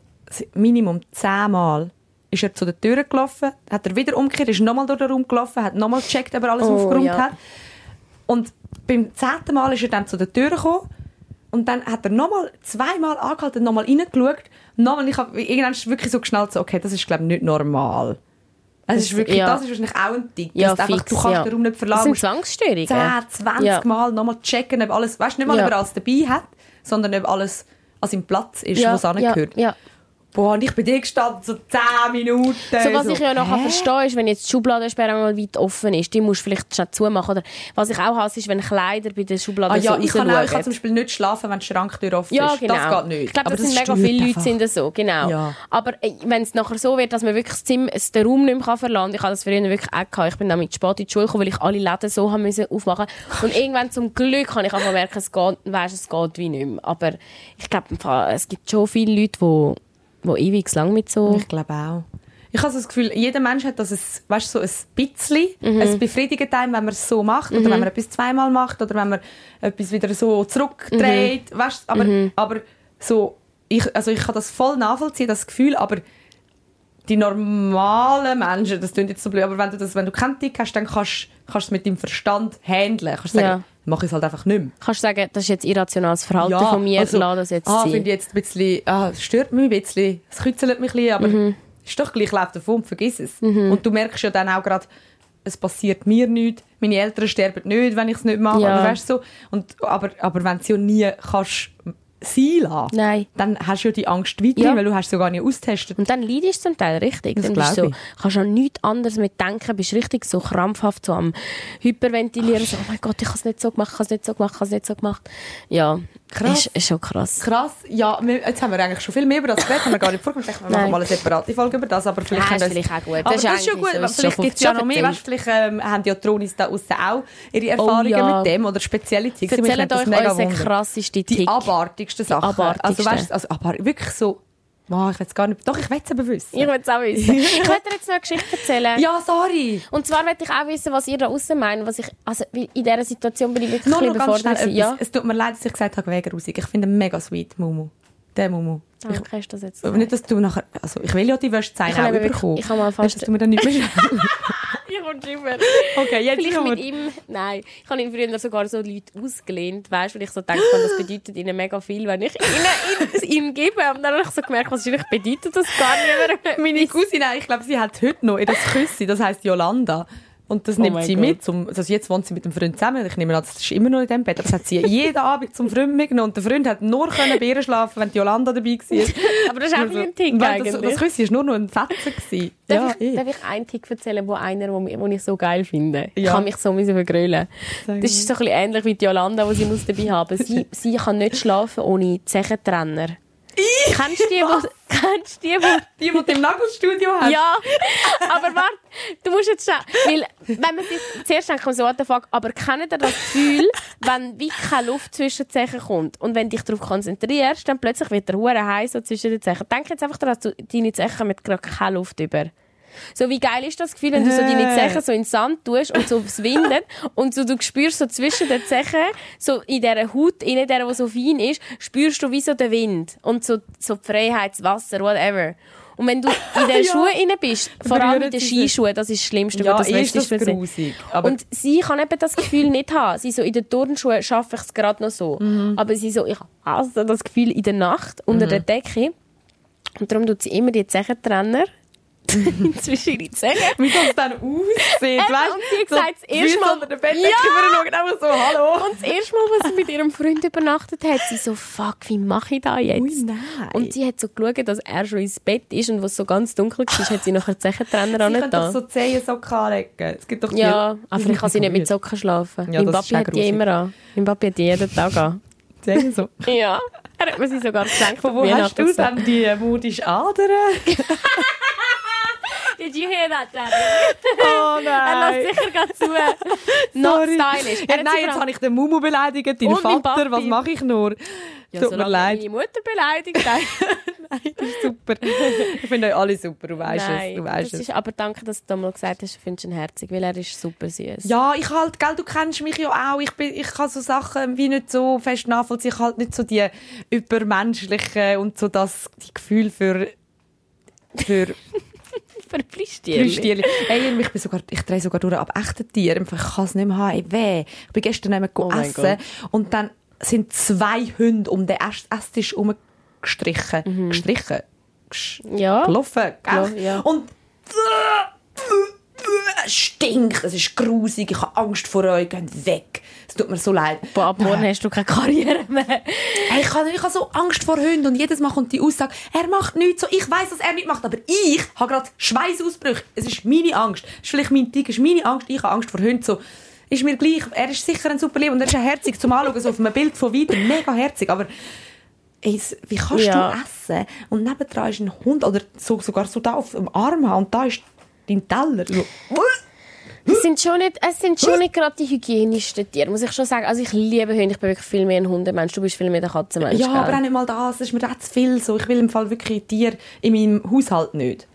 Minimum zehnmal ist er zu der Tür gelaufen, hat er wieder umgekehrt, ist nochmal durch den Raum gelaufen, hat nochmal gecheckt, ob er alles Oh, aufgeräumt ja. hat. Und beim zehnten Mal ist er dann zu der Tür gekommen und dann hat er nochmal zweimal angehalten, nochmal reingeschaut. Nochmal, ich habe irgendwann ist wirklich so geschnallt, so, okay, das ist glaube ich nicht normal. Ist Das- wirklich, ja. das ist wahrscheinlich auch ein Tick. Ja, du einfach, fix, du kannst ja. den Raum nicht Das verlassen. sind musst Zwangsstörungen. 10, 20 Ja. Mal nochmal checken, ob alles, weißt du, nicht mal, Ja. ob er alles dabei hat, sondern ob alles an seinem Platz ist, ja, wo es angehört. ja. Boah, und ich bin dir gestanden, so 10 Minuten. So, was ich ja hä? verstehe, ist, wenn jetzt die Schubladensperre mal weit offen ist, die musst du vielleicht schnell zumachen. Oder was ich auch hasse, ist, wenn Kleider bei den Schubladen Ah, ja, so ich kann, auch, ich kann zum Beispiel nicht schlafen, wenn die Schranktür offen ja, ist. genau. Das geht nicht. Ich glaube, Aber das sind mega viele Leute sind das so, genau. Ja. Aber äh, wenn es nachher so wird, dass man wirklich das Zimmer, den Raum nicht mehr kann verlassen kann, ich habe das früher wirklich auch gehabt. Ich bin dann mit spät in die Schule gekommen, weil ich alle Läden so haben müssen aufmachen Und irgendwann zum Glück habe ich einfach merken, es geht, weißt, es geht wie nicht mehr. Aber ich glaube, es gibt schon viele Leute, die, die ewig lang mit so... Ich glaube auch. Ich habe so das Gefühl, jeder Mensch hat das, ein, weißt, so ein bisschen. Mhm. Es befriedigt einem, wenn man es so macht. Oder wenn man etwas zweimal macht. Oder wenn man etwas wieder so zurückdreht. Mhm. Weißt, aber, aber so, ich, also ich kann das voll nachvollziehen, das Gefühl. Aber die normalen Menschen, das klingt jetzt so blöd, aber wenn du, das, wenn du keinen Tick hast, dann kannst kannst du es mit deinem Verstand handeln. Kannst sagen, Ja. Mach ich es halt einfach nicht mehr. Kannst du sagen, das ist jetzt irrationales Verhalten von mir, also, lass das jetzt ah, sein. finde ich jetzt ein bisschen, ah, es stört mich ein bisschen, es kützelt mich ein bisschen, aber Mhm. ist doch gleich, lauf davon, vergiss es. Und du merkst ja dann auch gerade, es passiert mir nichts, meine Eltern sterben nicht, wenn ich es nicht mache, Ja. weißt du so. Und, aber, aber wenn du es ja nie kannst sein lassen, Nein. dann hast du ja die Angst weiterhin, Ja. weil du hast sie gar nicht austestet. Und dann leidest du zum Teil richtig. Das dann bist du so, kannst an nichts anderes mit denken, bist richtig so krampfhaft, so am Hyperventilieren, so, oh mein Gott, ich habe es nicht so gemacht, ich habe es nicht so gemacht, ich habe es nicht so gemacht. Ja, Krass. Ist, ist schon krass. Krass, ja, wir, jetzt haben wir eigentlich schon viel mehr über das geredet, haben wir gar nicht vorgekommen. Vielleicht machen wir mal eine separate Folge über das, aber vielleicht Ja, ist vielleicht auch gut. Aber Das das, ist ist schon gut, so, ist vielleicht gibt es ja noch mehr, weißt, vielleicht ähm, haben die Tronis da aussen auch ihre Erfahrungen ja. mit dem oder spezielle Tipps. Mich Erzählt euch mega unsere Wunder. krasseste Die Tick. abartigsten Sachen. Also abartigsten. weißt, also aber wirklich so, wow, ich will es gar nicht, doch, ich will es aber wissen. Ich will es auch wissen. ich werde dir jetzt noch eine Geschichte erzählen. ja, sorry. Und zwar möchte ich auch wissen, was ihr da außen meint. Was ich, also, in dieser Situation bin ich wirklich Nur ein bisschen ganz schnell überfordert. Ja, Es tut mir leid, dass ich gesagt habe, wegen Rusik. Ich finde mega sweet, Mumu. Der Mumu. danke, hast du das jetzt Aber nicht, dass du nachher, also ich will ja die Wäsche sein Ich auch bekommen. ich habe mal fast- Dass du mir dann nicht mehr Ich komme immer. Okay, jetzt Vielleicht mit ihm, nein, ich habe ihn früher sogar so Leute ausgelehnt, weißt, weil ich so denke, das bedeutet ihnen mega viel, wenn ich ihnen, ihnen, ihm gebe. Und dann habe ich so gemerkt, wahrscheinlich bedeutet das gar nicht mehr. Meine Cousine, ich glaube, sie hat heute noch ihr Küssi, das heisst Yolanda. Und das nimmt Oh mein sie Gott. mit. Zum, also jetzt wohnt sie mit dem Freund zusammen. Ich nehme an, das ist immer noch in dem Bett. Aber das hat sie jeden Abend zum Freund mitgenommen. Und der Freund hat nur können bei ihr schlafen, wenn die Yolanda dabei war. Aber das ist auch ein bisschen ein Tick das, das Küssi war nur noch ein Fetzen. gewesen. Darf, Ja, ich, eh. darf ich einen Tick erzählen, wo einer, wo, ich so geil finde? Ich Ja. kann mich so müssen vergrölen. Sag Das ist so ein bisschen ähnlich wie die Jolanda, die sie muss dabei haben. Sie, sie kann nicht schlafen ohne Zechentrenner. Kennst du die, wo, kennst du die, wo Die, die du im Nagelstudio hast. Ja, aber warte, du musst jetzt schauen. Weil, wenn man sich zuerst denkt, man so, what the fuck, aber kennt ihr das Gefühl, wenn wie keine Luft zwischen den Zehen kommt und wenn du dich darauf konzentrierst, dann plötzlich wird der Hure heiß so zwischen den Zehen. Denk jetzt einfach daran, dass du deine Zehen mit gerade keine Luft über. So, wie geil ist das Gefühl, wenn du so deine. Zehen so in den Sand tust und so aufs Winden und so, du spürst so zwischen den Zehen, so in dieser Haut, in der, die so fein ist, spürst du wie so den Wind und so, so die Freiheit, das Wasser, whatever. Und wenn du in den Ja. Schuhen rein bist, vor allem in den. Skischuhen, das ist das Schlimmste, Ja, was das ist das grusig. Und sie kann eben das Gefühl nicht haben. Sie so, in den Turnschuhen schaffe ich es gerade noch so. Mhm. Aber sie so, ich hasse das Gefühl in der Nacht unter der Decke. Und darum tut sie immer die Zechentrenner zwischen ihre Zehen. wie das dann aussieht, weißt und sie hat gesagt, das erste wie Mal- so Bettdecke Ja! einfach so, hallo. Und das erste Mal, als sie mit ihrem Freund übernachtet hat, sie so, fuck, wie mache ich das jetzt? Ui, nein. Und sie hat so geschaut, dass er schon ins Bett ist und was so ganz dunkel war, hat sie nachher die Zechentrenner Sie können doch so Zehensocken anlegen. Es gibt doch die- Ja, aber die vielleicht kann sie nicht mit. Socken schlafen. Ja, mein Papi hat die immer an. Mein Papi hat die jeden Tag an. Zehensocken. Ja. Er hat mir sie sogar geschenkt. Von wo hast du dann die modische Adern? Did you hear that, Daddy? Oh Er lässt sicher gerade zu. Not Sorry. stylish. Ja, nein, jetzt habe ich den Mumu beleidigt, deinen meinen Vater. Was mache ich nur? ja, Tut mir leid. meine Mutter beleidigt. Nein, Das ist super. Ich finde euch alle super, du weißt es. nein Du das weißt es. ist, aber danke, dass du mal gesagt hast, du findest ihn herzig, weil er ist super süß. Ja, ich halt, gell, du kennst mich ja auch. Ich, bin, ich kann so Sachen wie nicht so fest nachvollziehen. Ich halt nicht so die übermenschlichen und so das die Gefühl für für Verpflichtierlich. Plüschtierli. Hey, ich bin sogar, ich drehe sogar durch ab echten Tieren. Ich kann es nicht mehr haben. Ey, weh. Ich bin gestern nicht Oh essen und dann sind zwei Hunde um den Ess- Esstisch herumgestrichen. Gestrichen? Gesch Mhm. Ja. Gelaufen. gell? Ja. Und stinkt, es ist grusig, ich habe Angst vor euch, geht weg. Es tut mir so leid. Boah, ab morgen hast du keine Karriere mehr. Hey, ich habe ich habe so Angst vor Hunden und jedes Mal kommt die Aussage, er macht nichts so. Ich weiß, dass er nicht macht, aber ich habe gerade Schweißausbrüche. Es ist meine Angst. Es ist vielleicht mein Tick, es ist meine Angst. Ich habe Angst vor Hunden. So, ist mir gleich. Er ist sicher ein super Lieb und er ist ein herzig zum Anschauen, so auf einem Bild von weitem. Mega herzig, aber ey, wie kannst Ja. du essen und nebendran ist ein Hund oder so, sogar so da auf dem Arm haben und da ist dein Teller. So. Es sind schon nicht, es sind schon nicht gerade die hygienischsten Tiere, muss ich schon sagen. Also ich liebe Hunde, ich bin wirklich viel mehr ein Hundemensch. Du bist viel mehr der Katzenmensch. Ja, gell? aber auch nicht mal das. Das ist mir auch zu viel. So, ich will im Fall wirklich Tiere in meinem Haushalt nicht.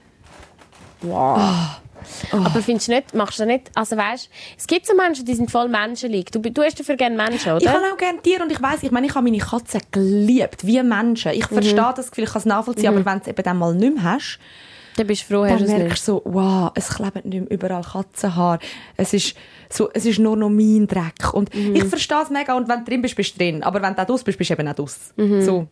Wow. Aber findest du nicht, machst du nicht, also weißt, es gibt so Menschen, die sind voll menschlich. Du, du hast dafür gerne Menschen, Ich oder? habe auch gerne Tiere und ich weiß, ich meine, ich habe meine Katze geliebt, wie Menschen. Ich Mhm. verstehe das Gefühl, ich kann es nachvollziehen, aber wenn du es eben dann mal nicht mehr hast, Dann bist du froh, hast dann du es nicht. merkst du so, wow, es kleben nicht mehr überall Katzenhaar. Es ist, so, es ist nur noch mein Dreck. Und Mhm. ich verstehe es mega und wenn du drin bist, bist du drin. Aber wenn du draus bist, bist du eben auch draus. Mhm. So.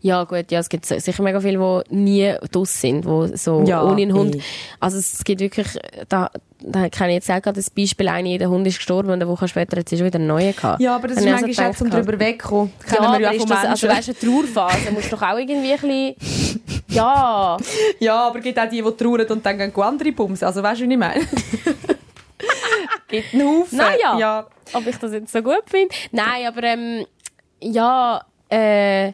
Ja, gut, ja, es gibt sicher mega viele, die nie draus sind, die so Ja, ohne einen Hund. eh. Also es gibt wirklich, da, da kann ich jetzt auch gerade das Beispiel, eine, der Hund ist gestorben und eine Woche später hat sie schon wieder einen neuen gehabt. Ja, aber das Dann ist manchmal also auch zum gedacht, drüber wegkommen. Das Ja, aber ja ist das, also weißt du, eine Trauerphase musst du doch auch irgendwie ein bisschen, ja. Ja, aber es gibt auch die, die trauern und dann gehen andere bumsen. Also weißt du, wie ich meine? gibt einen Haufen. Naja. Ja. ob ich das jetzt so gut finde. Nein, aber ähm, ja, äh,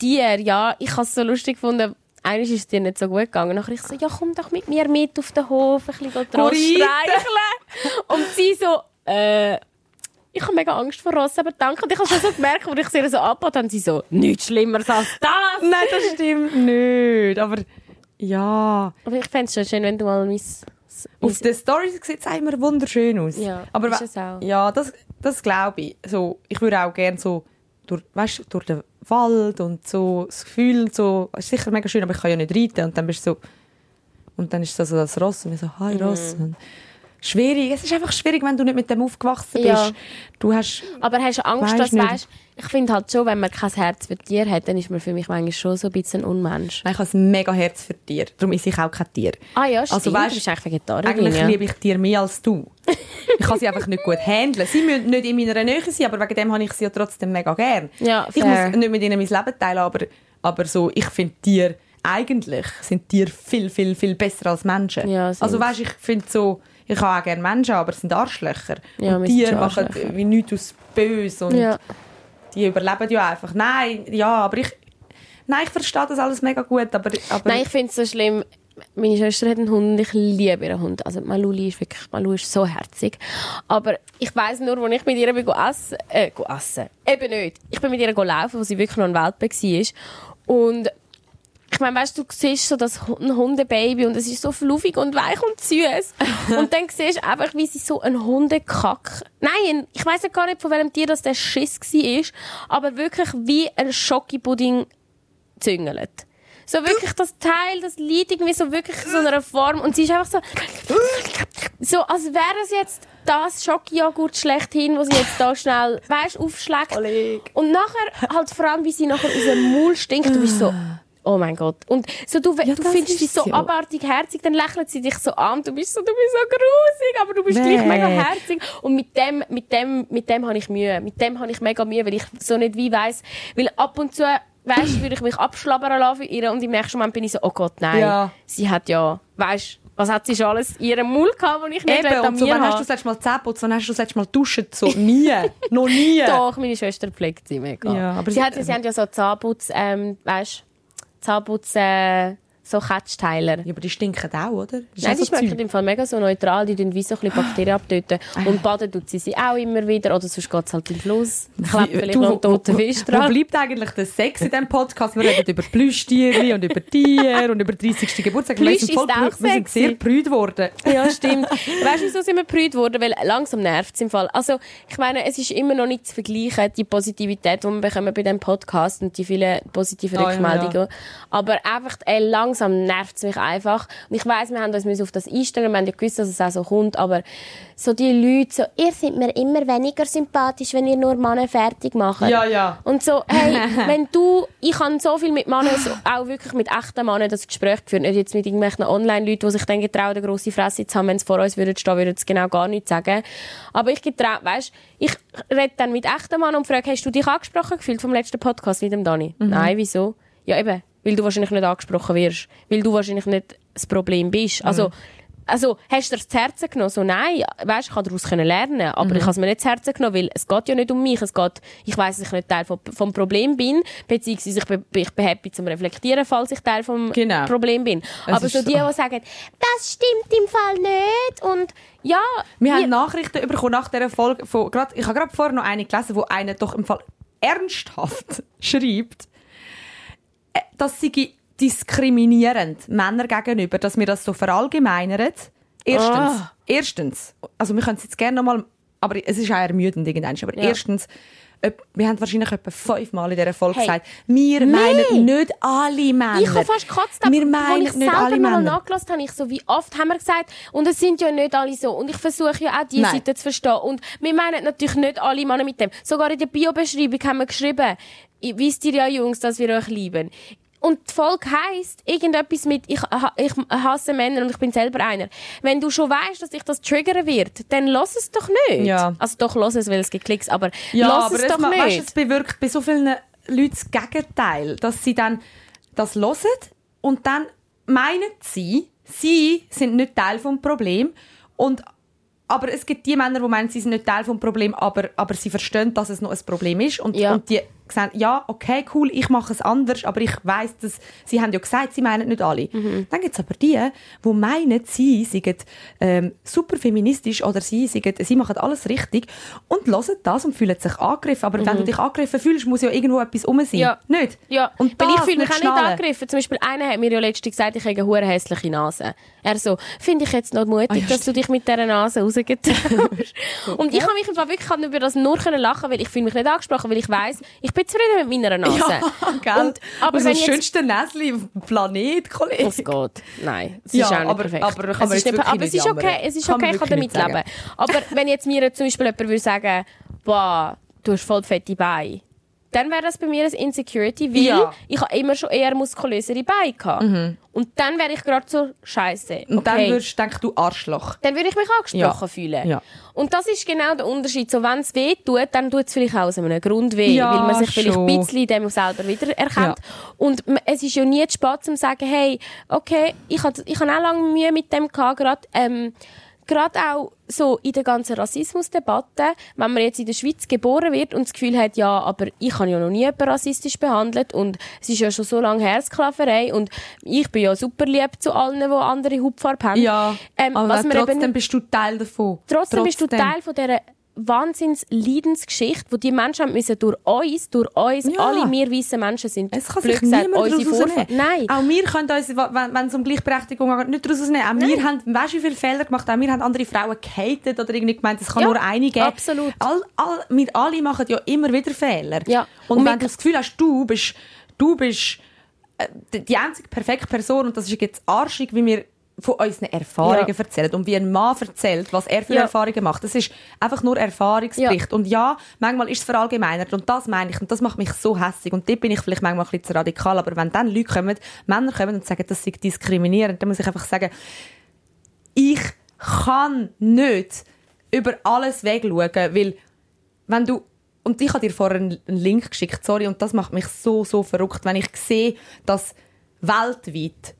dir, ja, ich habe es so lustig gefunden. Eines ist es dir nicht so gut gegangen. Nachher ich so, ja, komm doch mit mir mit auf den Hof, ein bisschen reiten. streicheln. Und sie so, äh, ich habe mega Angst vor Ross, aber danke. Und ich habe schon so gemerkt, als ich sie so abbaut, dann sie so, nichts Schlimmeres als das. Nein, das stimmt nicht. Aber ja. Aber ich fände es schon schön, wenn du mal mein... Auf den Stories sieht es immer wunderschön aus. Ja, aber ist es auch. Ja, das, das glaube ich. So, ich würde auch gerne so durch, weißt, durch den Wald und so das Gefühl, so, ist sicher mega schön, aber ich kann ja nicht reiten. Und dann bist du so, und dann ist das so das Ross und ich so, hi Mhm. Ross. Und schwierig, es ist einfach schwierig, wenn du nicht mit dem aufgewachsen bist. Ja. Du hast, Aber hast du Angst, dass weißt, ich finde halt schon, wenn man kein Herz für Tier hat, dann ist man für mich manchmal schon so ein bisschen ein Unmensch. nein, ich habe ein mega Herz für Tiere. Darum ist ich auch kein Tier. Ah ja, stimmt. Also, weißt, du bist eigentlich Vegetarierin. Eigentlich ja. liebe ich Tiere mehr als du. ich kann sie einfach nicht gut handeln. Sie müssen nicht in meiner Nähe sein, aber wegen dem habe ich sie ja trotzdem mega gern. Ja, ich muss nicht mit ihnen mein Leben teilen, aber, aber so, ich finde Tiere, eigentlich sind Tiere viel, viel, viel besser als Menschen. Ja, also weißt, ich finde so, ich habe auch gerne Menschen, aber es sind Arschlöcher. Ja, und Tiere machen wie nichts aus böse und Ja. die überleben ja einfach. Nein, ja, aber ich, nein, ich verstehe das alles mega gut, aber, aber Nein, ich finde es so schlimm. Meine Schwester hat einen Hund und ich liebe ihren Hund. Also Maluli ist wirklich, Malu ist so herzig. Aber ich weiss nur, als ich mit ihr bin essen, äh, essen. Eben nicht. Ich bin mit ihr go laufen, wo sie wirklich noch ein Welpe war. Und ich meine, weißt du, du siehst so das ein Hundebaby und es ist so fluffig und weich und süß. und dann siehst du einfach, wie sie so ein Hundekack. Nein, ich weiß ja gar nicht, von welchem Tier das der Schiss war, aber wirklich wie ein Schokipudding züngelt. So wirklich das Teil, das liegt irgendwie so wirklich so in einer Form und sie ist einfach so, so als wäre es jetzt das Schokijoghurt schlechthin, wo sie jetzt da schnell, weißt, aufschlägt. Und nachher halt vor allem, wie sie nachher aus dem Maul stinkt, du bist so, oh mein Gott. Und so du, du das findest sie ist so ja. abartig herzig, dann lächelt sie dich so an, du bist so, du bist so grusig, aber du bist gleich Bäh. mega herzig. Und mit dem, mit dem, mit dem habe ich Mühe. Mit dem habe ich mega Mühe, weil ich so nicht wie weiss, weil ab und zu, weißt, würde ich mich abschlabbern lassen für ihr und im nächsten Moment bin ich so, oh Gott, nein. Ja. Sie hat ja, weißt, was hat sie schon alles in ihrem Mund gehabt, wo ich nicht Eben, an und so, mir wann hast du das letzte Mal Zähne putzt, wann hast du das letzte Mal duschen? So, nie. Noch nie. Doch, meine Schwester pflegt sie mega. Ja, aber sie, hat, sie haben ja so Zahnputz, ähm, weißt, Zahnputz, äh, so Catchteiler. Ja, aber die stinken auch, oder? Ist Nein, die so schmecken Zeug. im Fall mega so neutral. Die tun wie so ein bisschen Bakterien abtöten. Und baden tut sie sie auch immer wieder. Oder sonst geht es halt im Fluss. Klebt vielleicht du, noch wo- einen toten wo- Fisch Wo dran. bleibt eigentlich der Sex in diesem Podcast? Wir reden über Plüschtiere und über Tiere und über 30. Geburtstag. Plüsch ist voll, auch wir sind sehr prüd geworden. Ja, stimmt. weißt du, wieso sind wir prüd worden? Weil langsam nervt es im Fall. Also, ich meine, es ist immer noch nicht zu vergleichen, die Positivität, die wir bekommen bei diesem Podcast und die vielen positiven Ah, ja, Rückmeldungen. Aber einfach, ey, langsam nervt es mich einfach. Und ich weiss, wir haben uns müssen auf das einstellen, wir haben ja gewusst, dass es auch so kommt, aber so die Leute so, ihr seid mir immer weniger sympathisch, wenn ihr nur Männer fertig macht. Ja, ja. Und so, hey, wenn du, ich habe so viel mit Männern, so, auch wirklich mit echten Männern das Gespräch geführt, nicht jetzt mit irgendwelchen Online-Leuten, die sich dann getrauen, eine grosse Fresse zu haben, wenn sie vor uns würden stehen, würden sie genau gar nichts sagen. Aber ich getraut, weißt, ich rede dann mit echten Männern und frage, hast du dich angesprochen gefühlt vom letzten Podcast mit dem Dani? Nein, wieso? Ja, eben, weil du wahrscheinlich nicht angesprochen wirst, weil du wahrscheinlich nicht das Problem bist. Also, also, hast du das zu Herzen genommen? So, nein, weißt, ich kann daraus können lernen, aber ich habe es mir nicht zu Herzen genommen, weil es geht ja nicht um mich. Es geht, ich weiss, dass ich nicht Teil vom, vom Problem bin, beziehungsweise ich bin, ich bin happy zum Reflektieren, falls ich Teil vom Genau. Problem bin. Es aber so die, die sagen, das stimmt im Fall nicht und ja, Wir haben Nachrichten bekommen nach dieser Folge von, grad, ich habe gerade vorher noch eine gelesen, wo einer doch im Fall ernsthaft schreibt, äh, dass sie diskriminierend Männer gegenüber, dass wir das so verallgemeinern. Erstens, Ah. erstens, also wir können es jetzt gerne nochmal, aber es ist auch ermüdend irgendwann, aber Ja. erstens, wir haben wahrscheinlich etwa fünfmal in dieser Folge Hey, gesagt, wir meinen nicht alle Männer. Ich habe fast gekotzt, aber wir meinen ich nicht selber mal nachgelassen habe, ich so, wie oft haben wir gesagt, und es sind ja nicht alle so. Und ich versuche ja auch, die Nein. Seite zu verstehen. Und wir meinen natürlich nicht alle Männer mit dem. Sogar in der Bio-Beschreibung haben wir geschrieben, wisst ihr ja, Jungs, dass wir euch lieben. Und die Folge heisst irgendetwas mit ich, ich hasse Männer und ich bin selber einer. Wenn du schon weißt, dass dich das triggern wird, dann lass es doch nicht. Ja. Also doch, lass es, weil es gibt Klicks, aber Ja, lass aber es es, doch nicht. Weißt, es bewirkt bei so vielen Leuten das Gegenteil, dass sie dann das hören und dann meinen sie, sie sind nicht Teil vom Problem und aber es gibt die Männer, die meinen, sie sind nicht Teil vom Problem, aber, aber sie verstehen, dass es noch ein Problem ist und, Ja. und die sagen, ja, okay, cool, ich mache es anders, aber ich weiß, dass sie haben ja gesagt, sie meinen nicht alle. Mhm. Dann gibt es aber die, die meinen, sie seien ähm, super feministisch oder sie, seien, sie machen alles richtig und hören das und fühlen sich angegriffen. Aber wenn du dich angegriffen fühlst, muss ja irgendwo etwas um sein. Mhm. Ja. Nicht? Ja, Und weil ich fühle mich auch nicht angegriffen. Zum Beispiel einer hat mir ja letztens gesagt, ich habe eine hure hässliche Nase. Er so, finde ich jetzt noch mutig, Ah, ja, dass du dich mit dieser Nase rausgetraust. Und ich habe mich im Fall wirklich über das nur lachen, weil ich fühle mich nicht angesprochen, weil ich weiß, ich bin zufrieden mit meiner Nase. Ja, gell? Und, aber das schönste Näsli auf dem Planet, Kollege. es geht. Nein, es Ja, ist auch nicht aber- perfekt. aber kann es ist nicht, aber es ist okay, jammern. es ist okay, ich kann damit leben. Aber wenn jetzt mir zum Beispiel jemand würde sagen, boah, du hast voll fette Beine, dann wäre das bei mir ein Insecurity, weil Ja. Mhm. ich habe immer schon eher muskulösere Beine gehabt. Und dann wäre ich gerade so scheiße. Und okay. dann würdest du denken, du Arschloch. dann würde ich mich angesprochen Ja. fühlen. Ja. Und das ist genau der Unterschied. So, wenn es weh tut, dann tut es vielleicht auch aus einem Grund weh, Ja, weil man sich vielleicht schon. ein bisschen dem selber wiedererkennt. Ja. Und es ist ja nie zu spät, um zu sagen, hey, okay, ich hatte ich hab auch lange Mühe mit dem gehabt, gerade ähm, gerade auch so in der ganzen Rassismusdebatte, wenn man jetzt in der Schweiz geboren wird und das Gefühl hat, ja, aber ich habe ja noch nie jemanden rassistisch behandelt und es ist ja schon so lange her, Sklaverei und ich bin ja super lieb zu allen, die andere Hautfarbe haben. Ja, Ähm, aber was eben trotzdem nicht- bist du Teil davon. Trotzdem, bist du Teil von dieser Wahnsinns-Leidensgeschichte, wo die Menschen haben müssen durch uns, durch uns, Ja. alle wir weißen Menschen sind, Es kann sich gesagt, niemand unsere Vorfahren. Nein. Auch wir können uns, wenn es um Gleichberechtigung geht, nicht daraus rausnehmen. Auch wir haben, weißt du, wie viele Fehler gemacht? Auch wir haben andere Frauen gehatet oder irgendwie gemeint, es kann Ja, nur eine geben. absolut. All, all, wir alle machen ja immer wieder Fehler. Ja. Und, Und wenn du das Gefühl hast, du bist, du bist äh, die- die einzige perfekte Person und das ist jetzt arschig, wie wir von unseren Erfahrungen Ja. erzählen und wie ein Mann erzählt, was er für Ja. Erfahrungen macht. Das ist einfach nur Erfahrungsbericht. Und ja, manchmal ist es verallgemeinert und das meine ich und das macht mich so hässig und dort bin ich vielleicht manchmal ein bisschen zu radikal, aber wenn dann Leute kommen, Männer kommen und sagen, das sei diskriminierend, dann muss ich einfach sagen, ich kann nicht über alles wegschauen, weil wenn du und ich habe dir vorher einen einen Link geschickt, sorry, und das macht mich so, so verrückt, wenn ich sehe, dass weltweit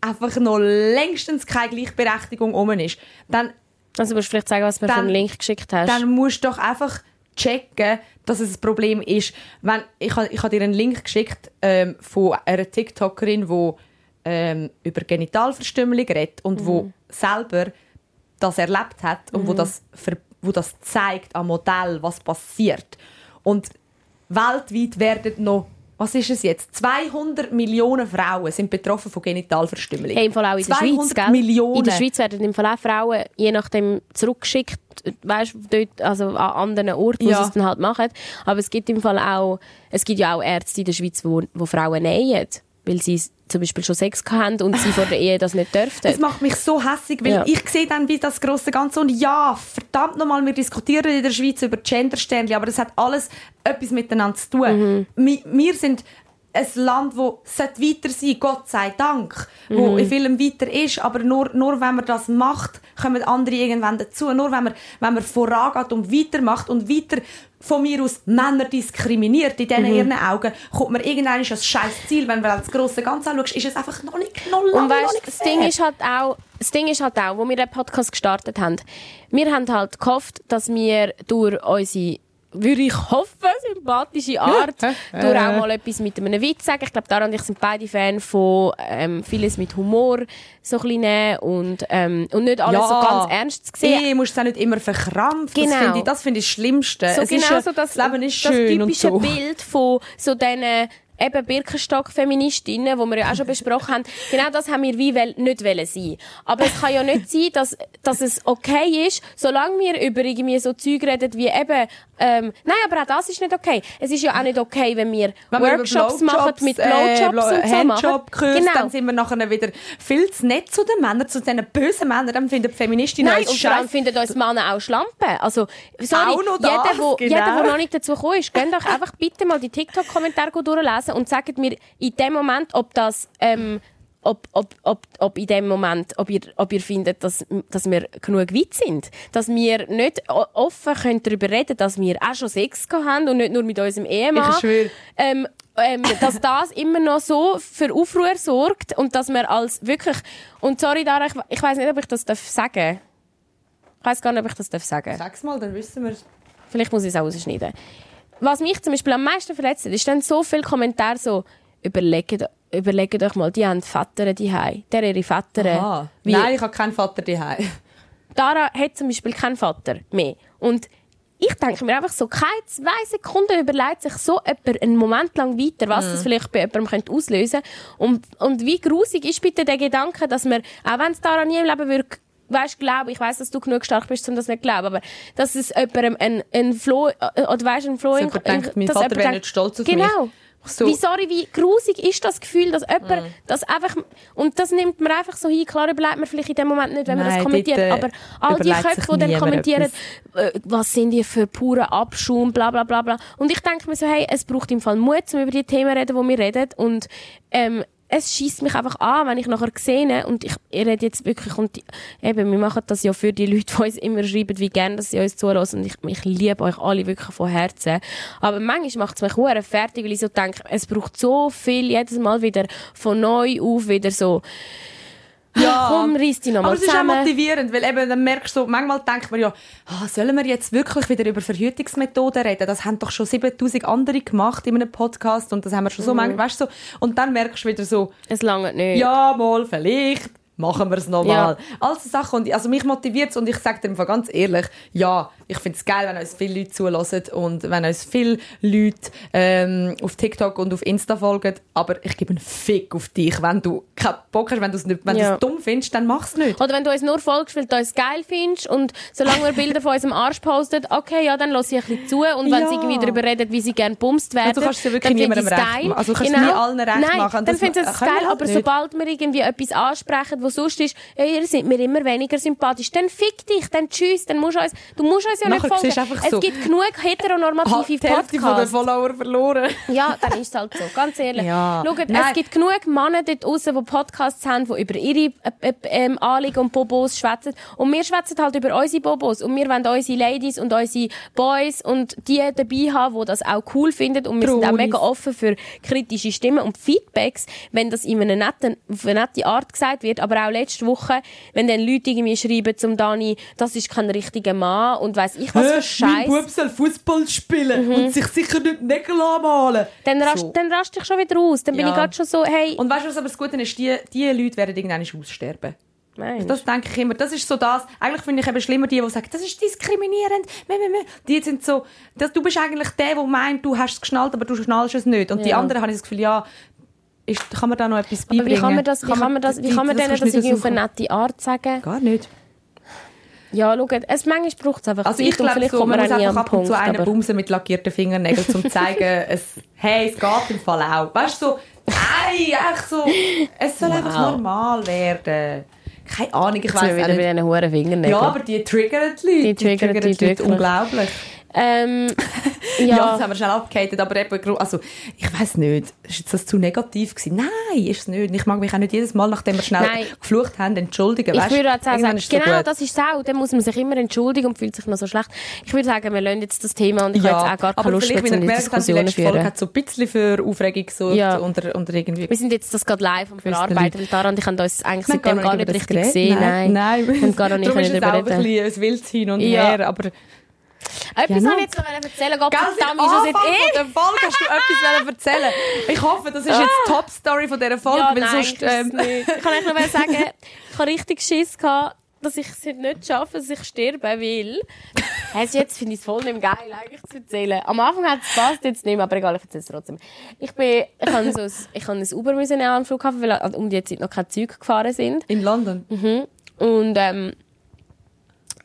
einfach noch längstens keine Gleichberechtigung um ist, dann, Also musst du vielleicht sagen, was du mir für einen Link geschickt hast. dann musst du doch einfach checken, dass es ein Problem ist. Wenn, ich habe ich hab dir einen Link geschickt ähm, von einer TikTokerin, die ähm, über Genitalverstümmelung redet und wo selber das erlebt hat und wo, das wo das zeigt am Modell, was passiert. Und weltweit werden noch, was ist es jetzt? 200 Millionen Frauen sind betroffen von Genitalverstümmelung. Hey, im Fall auch in der 200 Schweiz, gell? Millionen. In der Schweiz werden im Fall auch Frauen je nachdem zurückgeschickt, weißt, dort, also an anderen Orten, wo Ja. sie es dann halt machen. Aber es gibt im Fall auch, es gibt ja auch Ärzte in der Schweiz, wo, wo Frauen nähen, weil sie zum Beispiel schon Sex haben und sie vor der Ehe das nicht dürften. Es macht mich so hässig, weil Ja. ich sehe dann wie das große Ganze und ja, verdammt nochmal, wir diskutieren in der Schweiz über Gendersternchen, aber das hat alles etwas miteinander zu tun. Wir, wir sind ein Land, das weiter sein Gott sei Dank, wo in vielem weiter ist, aber nur, nur wenn man das macht, kommen andere irgendwann dazu. Nur wenn man, wenn man vorangeht und weitermacht und weiter von mir aus Männer diskriminiert in diesen ihren Augen, kommt man irgendwann als scheiß Ziel. Wenn du das grosse Ganze anschaust, ist es einfach noch nicht noch lange Und noch weißt, nicht das. Ding ist halt auch, das Ding ist halt auch, wo wir den Podcast gestartet haben, wir haben halt gehofft, dass wir durch unsere würde ich hoffen, sympathische Art, durch auch mal etwas mit einem Witz sagen. Ich glaube, Dara und ich sind beide Fan von ähm, vieles mit Humor so ein und, ähm, und nicht alles so ganz ernst zu sehen. Ehe musst du auch nicht immer verkrampfen. Genau. Das finde ich, das finde ich das Schlimmste. so es genau ist ja, so das, das Leben ist das schön und typische so. Bild von so diesen eben Birkenstock-Feministinnen, wo wir ja auch schon besprochen haben, genau das haben wir wie nicht wollen sein. Aber es kann ja nicht sein, dass, dass es okay ist, solange wir über irgendwie so Zeug reden wie eben, ähm, nein, aber auch das ist nicht okay. Es ist ja auch nicht okay, wenn wir Wenn wir Workshops machen mit äh, Blowjobs und so machen. Genau. dann sind wir nachher wieder viel zu nett zu den Männern, zu diesen bösen Männern, dann finden die Feministinnen Nein, und vor allem finden uns Männer auch Schlampen. Also, sorry, Auch noch jeder, wo, genau. jeder, der noch nicht dazu gekommen ist, geht doch einfach bitte mal die TikTok-Kommentare durchlesen und sagt mir in dem Moment, ob das, ähm, ob, ob, ob, ob in dem Moment, ob ihr, ob ihr findet, dass, dass wir genug weit sind. Dass wir nicht offen können darüber reden dass wir auch schon Sex haben und nicht nur mit unserem Ehemann. Ich schwöre. Ähm, ähm, dass das immer noch so für Aufruhr sorgt und dass wir als wirklich, und sorry Dara, ich, ich weiß nicht, ob ich das darf sagen ich weiß gar nicht, ob ich das darf sagen Sag's mal, dann wissen wir Vielleicht muss ich es auch rausschneiden. Was mich zum Beispiel am meisten verletzt hat, ist dann so viele Kommentare so, überlegt, überlegt euch mal, die haben Väter daheim. Der ihre Väter. Nein, ich habe keinen Vater daheim. Dara hat zum Beispiel keinen Vater mehr. Und ich denke mir einfach so, keine zwei Sekunden überlegt sich so jemand einen Moment lang weiter, was Mhm. das vielleicht bei jemandem könnte auslösen könnte. Und, und wie grusig ist bitte der Gedanke, dass man, auch wenn es Dara nie im Leben würde, weißt, glaube ich, weiß, dass du genug stark bist, um das nicht zu glauben, aber dass es jemandem ein, ein Floh, äh, oder weißt, ein Floh Dass in- denkt, mein Vater wäre nicht stolz auf genau. mich. So. Wie, sorry, wie grusig ist das Gefühl, dass jemand Mhm. das einfach, und das nimmt man einfach so hin, klar überlegt man vielleicht in dem Moment nicht, wenn man das Nein, kommentiert, dort, äh, aber all die Köpfe, die dann kommentieren, etwas. äh, was sind die für pure Abschaum, bla bla bla bla. Und ich denke mir so, hey, es braucht im Fall Mut, um über die Themen zu reden, die wir reden. Und ähm, es schießt mich einfach an, wenn ich nachher sehe, und ich, ich rede jetzt wirklich, und eben, wir machen das ja für die Leute, die uns immer schreiben, wie gerne, dass sie uns zulassen. Und ich, ich liebe euch alle wirklich von Herzen. Aber manchmal macht es mich hure fertig, weil ich so denke, es braucht so viel, jedes Mal wieder von neu auf, wieder so, Ja. komm, reiss dich Aber nochmal es ist auch zusammen. motivierend, weil eben, dann merkst du manchmal denkt man ja, ah, sollen wir jetzt wirklich wieder über Verhütungsmethoden reden? Das haben doch schon 7000 andere gemacht in einem Podcast und das haben wir schon so Mhm. manchmal, weißt du, so. Und dann merkst du wieder so, Es langt nicht. ja, mal, vielleicht machen wir es nochmal. Ja. All so Sachen. Und also mich motiviert und ich sage dir einfach ganz ehrlich, ja, ich finde es geil, wenn uns viele Leute zulassen und wenn uns viele Leute ähm, auf TikTok und auf Insta folgen. Aber ich gebe einen Fick auf dich. Wenn du keinen Bock hast, wenn du es nicht, wenn Ja. du es dumm findest, dann mach's nicht. Oder wenn du uns nur folgst, weil du uns geil findest und solange wir Bilder von unserem Arsch postet, okay, ja, dann lass ich ein bisschen zu und wenn Ja. sie irgendwie darüber reden, wie sie gerne bumst werden, Also du kannst es ja wirklich niemandem recht machen. Also du kannst es genau. nie allen recht Nein, machen. dann sie ma- es geil, halt aber nicht. sobald wir irgendwie etwas ansprechen, was sonst ist, ja, ihr seid mir immer weniger sympathisch, dann fick dich, dann tschüss, dann musst du uns, du musst uns ja Nachher nicht folgen. Es so, gibt genug Ah, heteronormative die Hälfte von den Podcasts. Follower verloren. Ja, dann ist es halt so, ganz ehrlich. Ja. Schaut, Nein. es gibt genug Männer dort draussen, die Podcasts haben, die über ihre äh, äh, ähm, Anliegen und Bobos schwätzen. Und wir schwätzen halt über unsere Bobos. Und wir wollen unsere Ladies und unsere Boys und die dabei haben, die das auch cool finden. Und wir sind auch mega offen für kritische Stimmen und Feedbacks, wenn das in einer netten, auf eine nette Art gesagt wird. Aber auch letzte Woche, wenn dann Leute irgendwie schreiben zum Dani, das ist kein richtiger Mann und weiss ich was für Mein Scheiß. Bub soll Fußball spielen und sich sicher nicht Nägel anmalen. Dann rast, So. dann rast ich schon wieder aus. Dann bin Ja. ich gerade schon so, hey, Und weißt du, was aber das Gute ist? Die, die Leute werden irgendwann aussterben. nein. Das denke ich immer. Das ist so das. Eigentlich finde ich eben schlimmer die, die sagen, das ist diskriminierend. Die sind so, das, du bist eigentlich der, der meint, du hast es geschnallt, aber du schnallst es nicht. Und die Ja. anderen haben das Gefühl, ja, ist, kann man da noch etwas Aber beibringen? wie kann man das, wie kann man das, wie die- kann man denen das nicht irgendwie auf eine nette Art sagen? Gar nicht. Ja, schau, es, manchmal braucht es einfach Also ich glaube, so, man muss einfach ab und zu einen aber bumsen mit lackierten Fingernägeln, um zu zeigen, es, hey, es geht im Fall auch. Weißt du, so, hey, echt so, es soll einfach normal werden. Keine Ahnung, ich weiß wieder auch bei nicht. diesen hohen Fingernägeln. Ja, aber die triggern die Leute. Die triggern die Leute wirklich. unglaublich. Ähm, Ja. ja, das haben wir schnell abgehatet, aber eben, also, ich weiß nicht, ist jetzt das zu negativ gewesen? Nein, ist es nicht. Ich mag mich auch nicht jedes Mal, nachdem wir schnell Nein. geflucht haben, entschuldigen. ich Weisst, würde jetzt auch sagen, so genau, gut. das ist es auch. Dann muss man sich immer entschuldigen und fühlt sich noch so schlecht. Ich würde sagen, wir lassen jetzt das Thema und ich habe jetzt auch gar keine aber Lust mehr, um Diskussionen zu Folge führen. hat so ein bisschen für Aufregung gesorgt Ja. unter, unter irgendwie... Wir sind jetzt das gerade live am die Verarbeiten, weil Tara und ich haben uns eigentlich Wir seitdem gar nicht das richtig geredet. gesehen. Nein, Nein. Wir haben gar noch nicht Darum ist es darüber auch ein reden. bisschen ein wildes Hin und Ja. Her, aber... Etwas Ja, habe ich jetzt noch erzählen, Gott Gell, verdammt, am Anfang eh? von der Folge hast du etwas erzählen Ich hoffe, das ist jetzt die Top-Story von dieser Folge, Ja, weil nein, sonst... Ähm. Ich kann euch nur sagen, ich habe richtig Schiss gehabt, dass ich es nicht schaffe, dass ich sterbe, weil... Also jetzt finde ich es voll nicht geil, eigentlich zu erzählen. Am Anfang hat es passt jetzt nicht mehr, aber egal, ich erzähle es trotzdem. Ich bin, ich habe so, ein- ich habe ein Uber müssen nehmen am Flughafen, weil also um die Zeit noch keine Züge gefahren sind. In London? Mhm. Und ähm,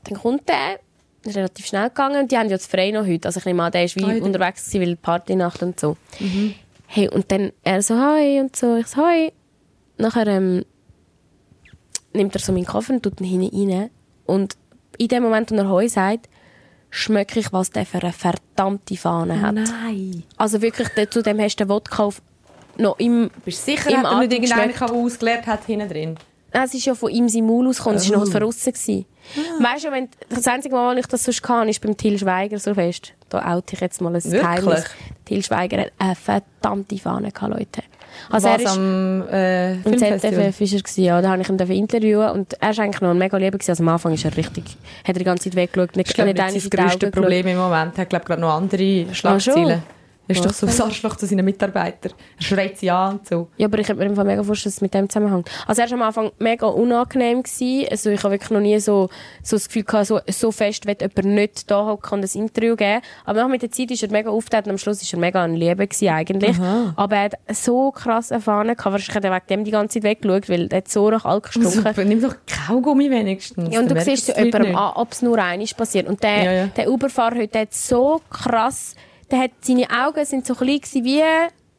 dann kommt der, relativ schnell gegangen und die haben ja das frei noch heute. Also ich nehme an, der ist wie Ah, ja. unterwegs gewesen, weil Partynacht und so. Hey, und dann er so, hi und so, ich so, hi. Nachher ähm, nimmt er so meinen Koffer und tut ihn hinten rein. Und in dem Moment, wo er Heu sagt, schmecke ich, was der für eine verdammte Fahne hat. Nein. Also wirklich, der- zu dem hast du den Wodka auf, noch im, Bist du sicher, Im hat er nicht Atem irgendeiner, geschmeckt. der ausgeleert hat, hinten drin? Es ist ja von ihm sein Maul ausgekommen, es war noch von aussen. gewesen. Weißt du, wenn, das einzige Mal, wo ich das sonst kann, ist beim Till Schweiger so fest. Da oute ich jetzt mal ein Wirklich? Geheimnis. Till Schweiger hat eine verdammte Fahne gehabt, Leute. Also Was er ist am äh, im? ZDF ist er gewesen, ja. Da habe ich ihn dürfen interviewen und er ist eigentlich noch ein mega lieber gewesen. Also am Anfang ist er richtig, hat er die ganze Zeit weggeschaut, nicht, Ich glaube, nicht das eine ist in das die Augen grösste geschaut. Problem im Moment. Er hat, glaube gerade noch andere Schlagzeilen. Er ist doch so ein Arschloch zu seinen Mitarbeitern. Er schreit sie an und so. Ja, aber ich hätte mir Fall mega vorstellen, dass es mit dem zusammenhängt. Also er war am Anfang mega unangenehm. Gewesen. Also ich habe wirklich noch nie so, so das Gefühl gehabt, so, so fest wird jemand nicht da hocken und ein Interview geben. Aber nach mit der Zeit ist er mega aufgetreten und am Schluss ist er mega ein Liebe gewesen eigentlich. Aber er hat so krass erfahren gehabt. Wahrscheinlich hat er wegen dem die ganze Zeit weggeschaut, weil er hat so nach Alk gestunken. Super, nimm doch Kaugummi wenigstens. Ja, und du siehst so jemandem an, ob es nur einmal passiert. Und der, Ja, ja. der Uberfahrer heute, hat so krass, der hat, seine Augen sind so klein gewesen wie,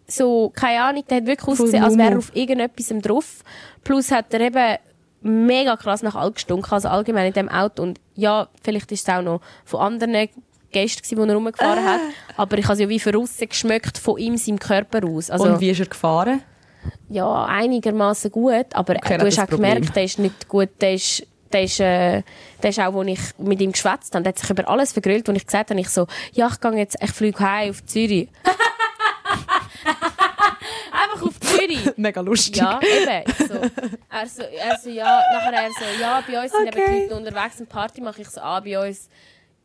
so, keine Ahnung, der hat wirklich ausgesehen, als wäre er auf irgendetwas drauf. Plus hat er eben mega krass nach Alk gestunken, also allgemein in dem Auto. Und ja, vielleicht ist es auch noch von anderen Gästen gewesen, die er rumgefahren hat. Aber ich habe es ja wie von aussen geschmeckt, von ihm, seinem Körper aus. Also, Und wie ist er gefahren? ja, einigermaßen gut, aber Okay, du hast auch Problem. gemerkt, der ist nicht gut, der ist, der ist, äh, der ist auch, als ich mit ihm geschwätzt habe, der hat sich über alles vergrillt, und ich gesagt habe, ich so, ja, ich gehe jetzt, ich fliege heim auf Zürich. Einfach auf Zürich. Mega lustig. Ja, eben. Ich So, er, so, er so, ja, nachher er so, ja, bei uns sind eben Okay. die Leute unterwegs und Party mache ich so, ah, bei uns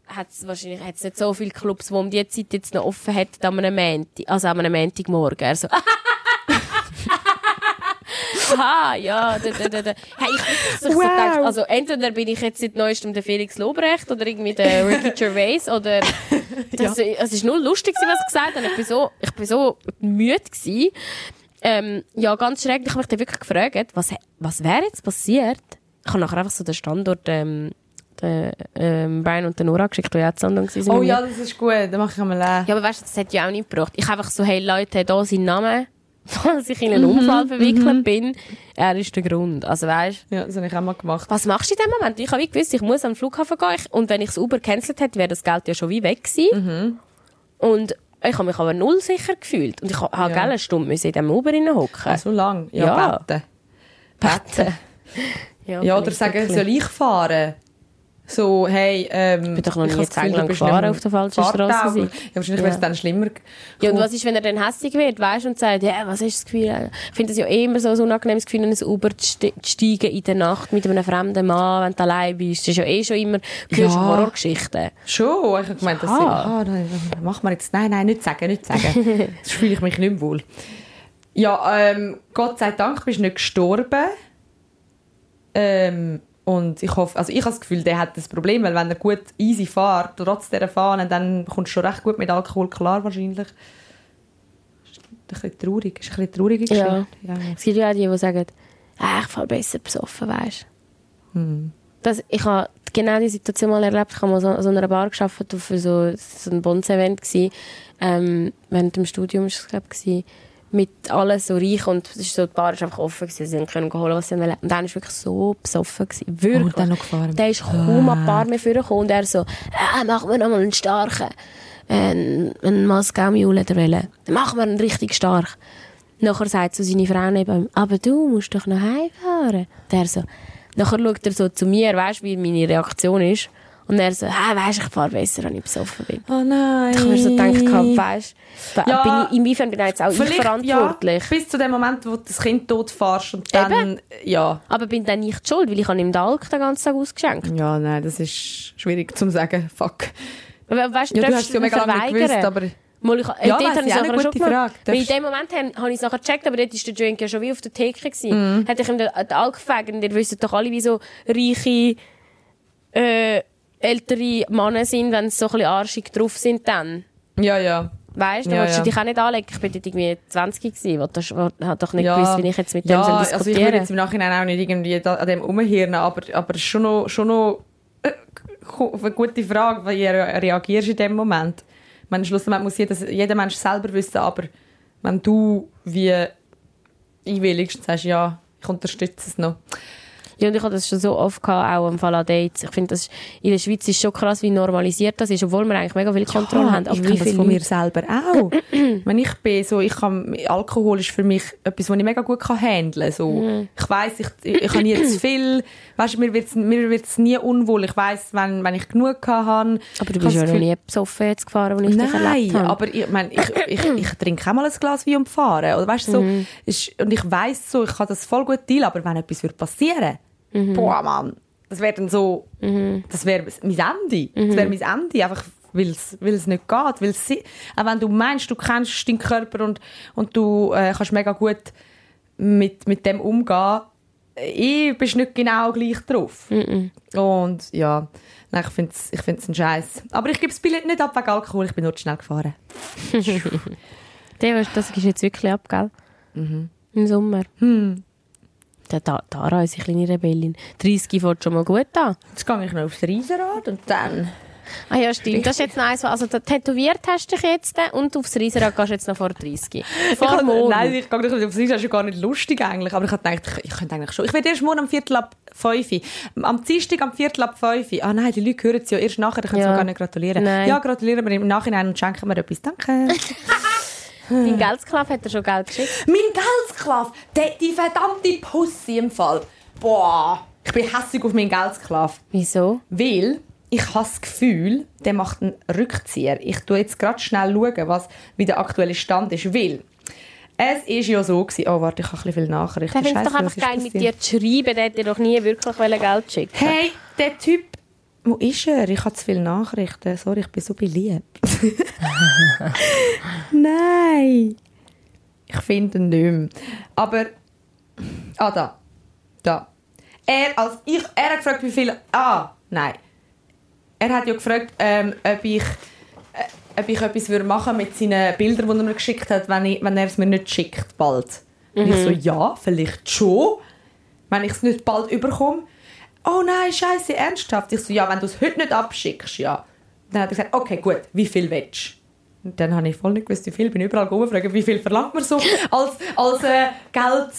hat's wahrscheinlich hat's nicht so viele Clubs, die um die Zeit jetzt noch offen hätten, an einem Montag, also an einem Montagmorgen. Er so, Aha, ja, da, da, da, da. Hey, ich so Wow. gedacht, also entweder bin ich jetzt seit neuestem der Felix Lobrecht oder irgendwie der Ricky Gervais oder das, es ist nur lustig was ich gesagt habe. Ich bin so, ich bin so müde gewesen. Ähm, ja, ganz schräg. Ich habe mich dann wirklich gefragt, was, was wäre jetzt passiert? Ich habe nachher einfach so den Standort, ähm, den, ähm, Brian und den Nora geschickt, die ja zu London waren. Oh ja, das ist gut. Dann mache ich einmal äh. Ja, aber weißt du, das hat ja auch nicht gebracht. Ich habe einfach so, hey Leute, da sein Name, falls ich in einen Unfall verwickelt bin, er ist der Grund. Also weißt Ja, das habe ich auch mal gemacht. was machst du in dem Moment? Ich habe wie gewusst, ich muss am Flughafen gehen. Ich- Und wenn ich das Uber cancelt hätte, wäre das Geld ja schon wie weg gewesen. Und ich habe mich aber null sicher gefühlt. Und ich habe Ja. ja. eine Stunde müssen in diesem Uber hocken. Ah, so lang. Ja, Ja. beten. Beten. Ja, bin oder sagen, wirklich- soll ich fahren? So, hey, ähm... bin doch noch ich nie bist gefahren auf der falschen gewesen. Ja, wahrscheinlich wäre es Ja. dann schlimmer. Ja, und was ist, wenn er dann hässlich wird, weißt und sagt, ja, was ist das Gefühl? Ich finde es ja immer so ein unangenehmes Gefühl, in ein Uber zu ste- zu steigen in der Nacht mit einem fremden Mann, wenn du allein bist. Das ist ja eh schon immer, du Ja. Horrorgeschichten. Schon, ich habe gemeint, das sind, ah, nein, mach mal jetzt, nein, nein, nicht sagen, nicht sagen. Sonst fühle ich mich nicht mehr wohl. Ja, ähm, Gott sei Dank bist du nicht gestorben. Ähm, und ich hoffe, also ich habe das Gefühl, der hat das Problem, weil wenn er gut easy fährt, trotz dieser Fahne, dann kommst du schon recht gut mit Alkohol klar wahrscheinlich. Ist ein bisschen traurig, ist ein bisschen Geschichte. Ja. Ja. Es gibt ja auch die, die sagen, ah, ich fahre besser besoffen, weißt Hm. das, Ich habe genau die Situation mal erlebt. Ich habe mal so so einer Bar gearbeitet, auf so, so ein Bonds-Event. Ähm, während dem Studium war es, glaube ich, mit allen so reich und es ist so, die Bar war einfach offen gewesen. Sie können holen, was sie wollen. Und dann war wirklich so besoffen gewesen. Wirklich. Oh, dann noch gefahren. Der ist kaum an die Bar mehr vorgekommen und er so, ah, machen wir noch mal einen starken. Ein, ein Moskau-Mule der Welle. Dann machen wir einen richtig stark. Nachher sagt so seine Frau neben ihm, aber du musst doch noch heimfahren. Der so, nachher schaut er so zu mir, weißt du, wie meine Reaktion ist. Und er so, ah, weisst ich fahre besser, wenn ich besoffen bin. Oh nein. Ich habe mir so gedacht, weißt du, Ja. bin ich, inwiefern bin ich jetzt auch ich verantwortlich? Ja, bis zu dem Moment, wo du das Kind tot fährst und dann, ja. Aber bin dann nicht schuld, weil ich habe ihm den Alk den ganzen Tag ausgeschenkt. Ja, nein, das ist schwierig zu sagen. Fuck. We- Weißt, Ja, du hast es ja mega lange gewusst, aber... Mal, ich, äh, Ja, dort habe ich eine nachher schon gemacht. Frage. Weil in dem Moment habe habe ich es nachher gecheckt, aber dort war der Drink ja schon wie auf der Theke. Gewesen. Mhm. Hätte ich ihm den, den Alk gefragt und ihr wisst doch alle, wie so reiche, äh, ältere Männer sind, wenn sie so ein bisschen arschig drauf sind dann. Ja, ja. Weißt du, Ja, willst du ja. dich auch nicht anlegen. Ich bin dort irgendwie 20 gewesen, wo das hat doch nicht ja. gewusst, wie ich jetzt mit dem ja, soll also ich würde jetzt im Nachhinein auch nicht irgendwie da, an dem umhirnen, aber, aber es ist schon noch, schon noch äh, eine gute Frage, wie re- reagierst du in dem Moment. Ich meine, schlussendlich muss jeder, jeder Mensch selber wissen, aber wenn du wie einwilligst und sagst, ja, ich unterstütze es noch. Ja, und ich hatte das schon so oft gehabt, auch im Fall an Dates. Ich finde, das ist- in der Schweiz ist schon krass, wie normalisiert das ist, obwohl wir eigentlich mega viel Kontrolle Ja, haben. Aber ich wie kenne das von mir Leute- selber auch. Wenn ich bin, so, ich kann, Alkohol ist für mich etwas, was ich mega gut kann handeln so. Mhm. Ich weiss, ich, ich, ich habe nie zu viel, weißt, mir wird's, mir wird's nie unwohl. Ich weiss, wenn, wenn ich genug habe. Aber du bist ja noch nie besoffen jetzt gefahren, wo ich dich Nein, erlebt habe. aber ich, mein, ich, ich, ich trinke auch mal ein Glas Wein und fahre. Oder weißt, so, Mhm. ist, und ich weiss so, ich kann das voll gut teilen, aber wenn etwas würde passieren, Mhm. boah, Mann, das wäre dann so, das wäre mein Ende. Das Mhm. wäre mein Ende, einfach weil es nicht geht. Weil es, si- auch wenn du meinst, du kennst deinen Körper und, und du äh, kannst mega gut mit, mit dem umgehen, ich bist nicht genau gleich drauf. Und ja, nein, ich finde es ich find's ein Scheiß. Aber ich gebe das Billett nicht ab wegen Alkohol, ich bin nur zu schnell gefahren. Das ist jetzt wirklich ab, gell? Mhm. Im Sommer. Hm. Da- Tara, unsere kleine Rebellin. 30 fängt schon mal gut an. Jetzt gehe ich noch aufs Riesenrad und dann... Ah ja, stimmt. Das ist jetzt was- also da- tätowiert hast du dich jetzt äh, und aufs Riesenrad gehst du jetzt noch vor 30. Ich Vor kann- morgen. Nein, ich gehe nicht aufs Riesenrad, das ist gar nicht lustig eigentlich. Aber ich habe gedacht, ich, ich könnte eigentlich schon. Ich werde erst morgen am Viertel ab 5 Uhr. Am Dienstag am Viertel ab 5 Uhr. Ah nein, die Leute hören es ja erst nachher, ich kann es Ja. mir gar nicht gratulieren. Nein. Ja, gratulieren wir im Nachhinein und schenken mir etwas. Danke. Dein Geldsklav hat dir schon Geld geschickt. mein Geldsklav, der, die verdammte Pussy im Fall. Boah, ich bin hässlich auf meinen Geldsklav. Wieso? Weil ich habe das Gefühl, der macht einen Rückzieher. Ich schaue jetzt gerade schnell, schauen, was, wie der aktuelle Stand ist. Weil es ist ja so gewesen, oh warte, ich habe ein bisschen viele Nachrichten. Der findet es doch einfach geil, mit dir zu schreiben. Der hat dir doch nie wirklich Geld schicken Hey, der Typ, wo ist er? Ich habe zu viele Nachrichten. Sorry, ich bin so beliebt. Nein. Ich finde ihn nicht mehr. Aber, ah, da. Da. Er, als ich, er hat gefragt, wie viel, ah, nein. Er hat ja gefragt, ähm, ob ich, äh, ob ich etwas würde machen mit seinen Bildern, die er mir geschickt hat, wenn, ich, wenn er es mir nicht schickt, bald. Und ich so, ja, vielleicht schon. Wenn ich es nicht bald überkomme. Oh nein, scheiße, ernsthaft? Ich so, ja, wenn du es heute nicht abschickst, ja. Dann hat er gesagt, okay, gut, wie viel willst du? Und dann habe ich voll nicht gewusst, wie viel. Bin überall gefragt, wie viel verlangt man so als, als äh, Geld,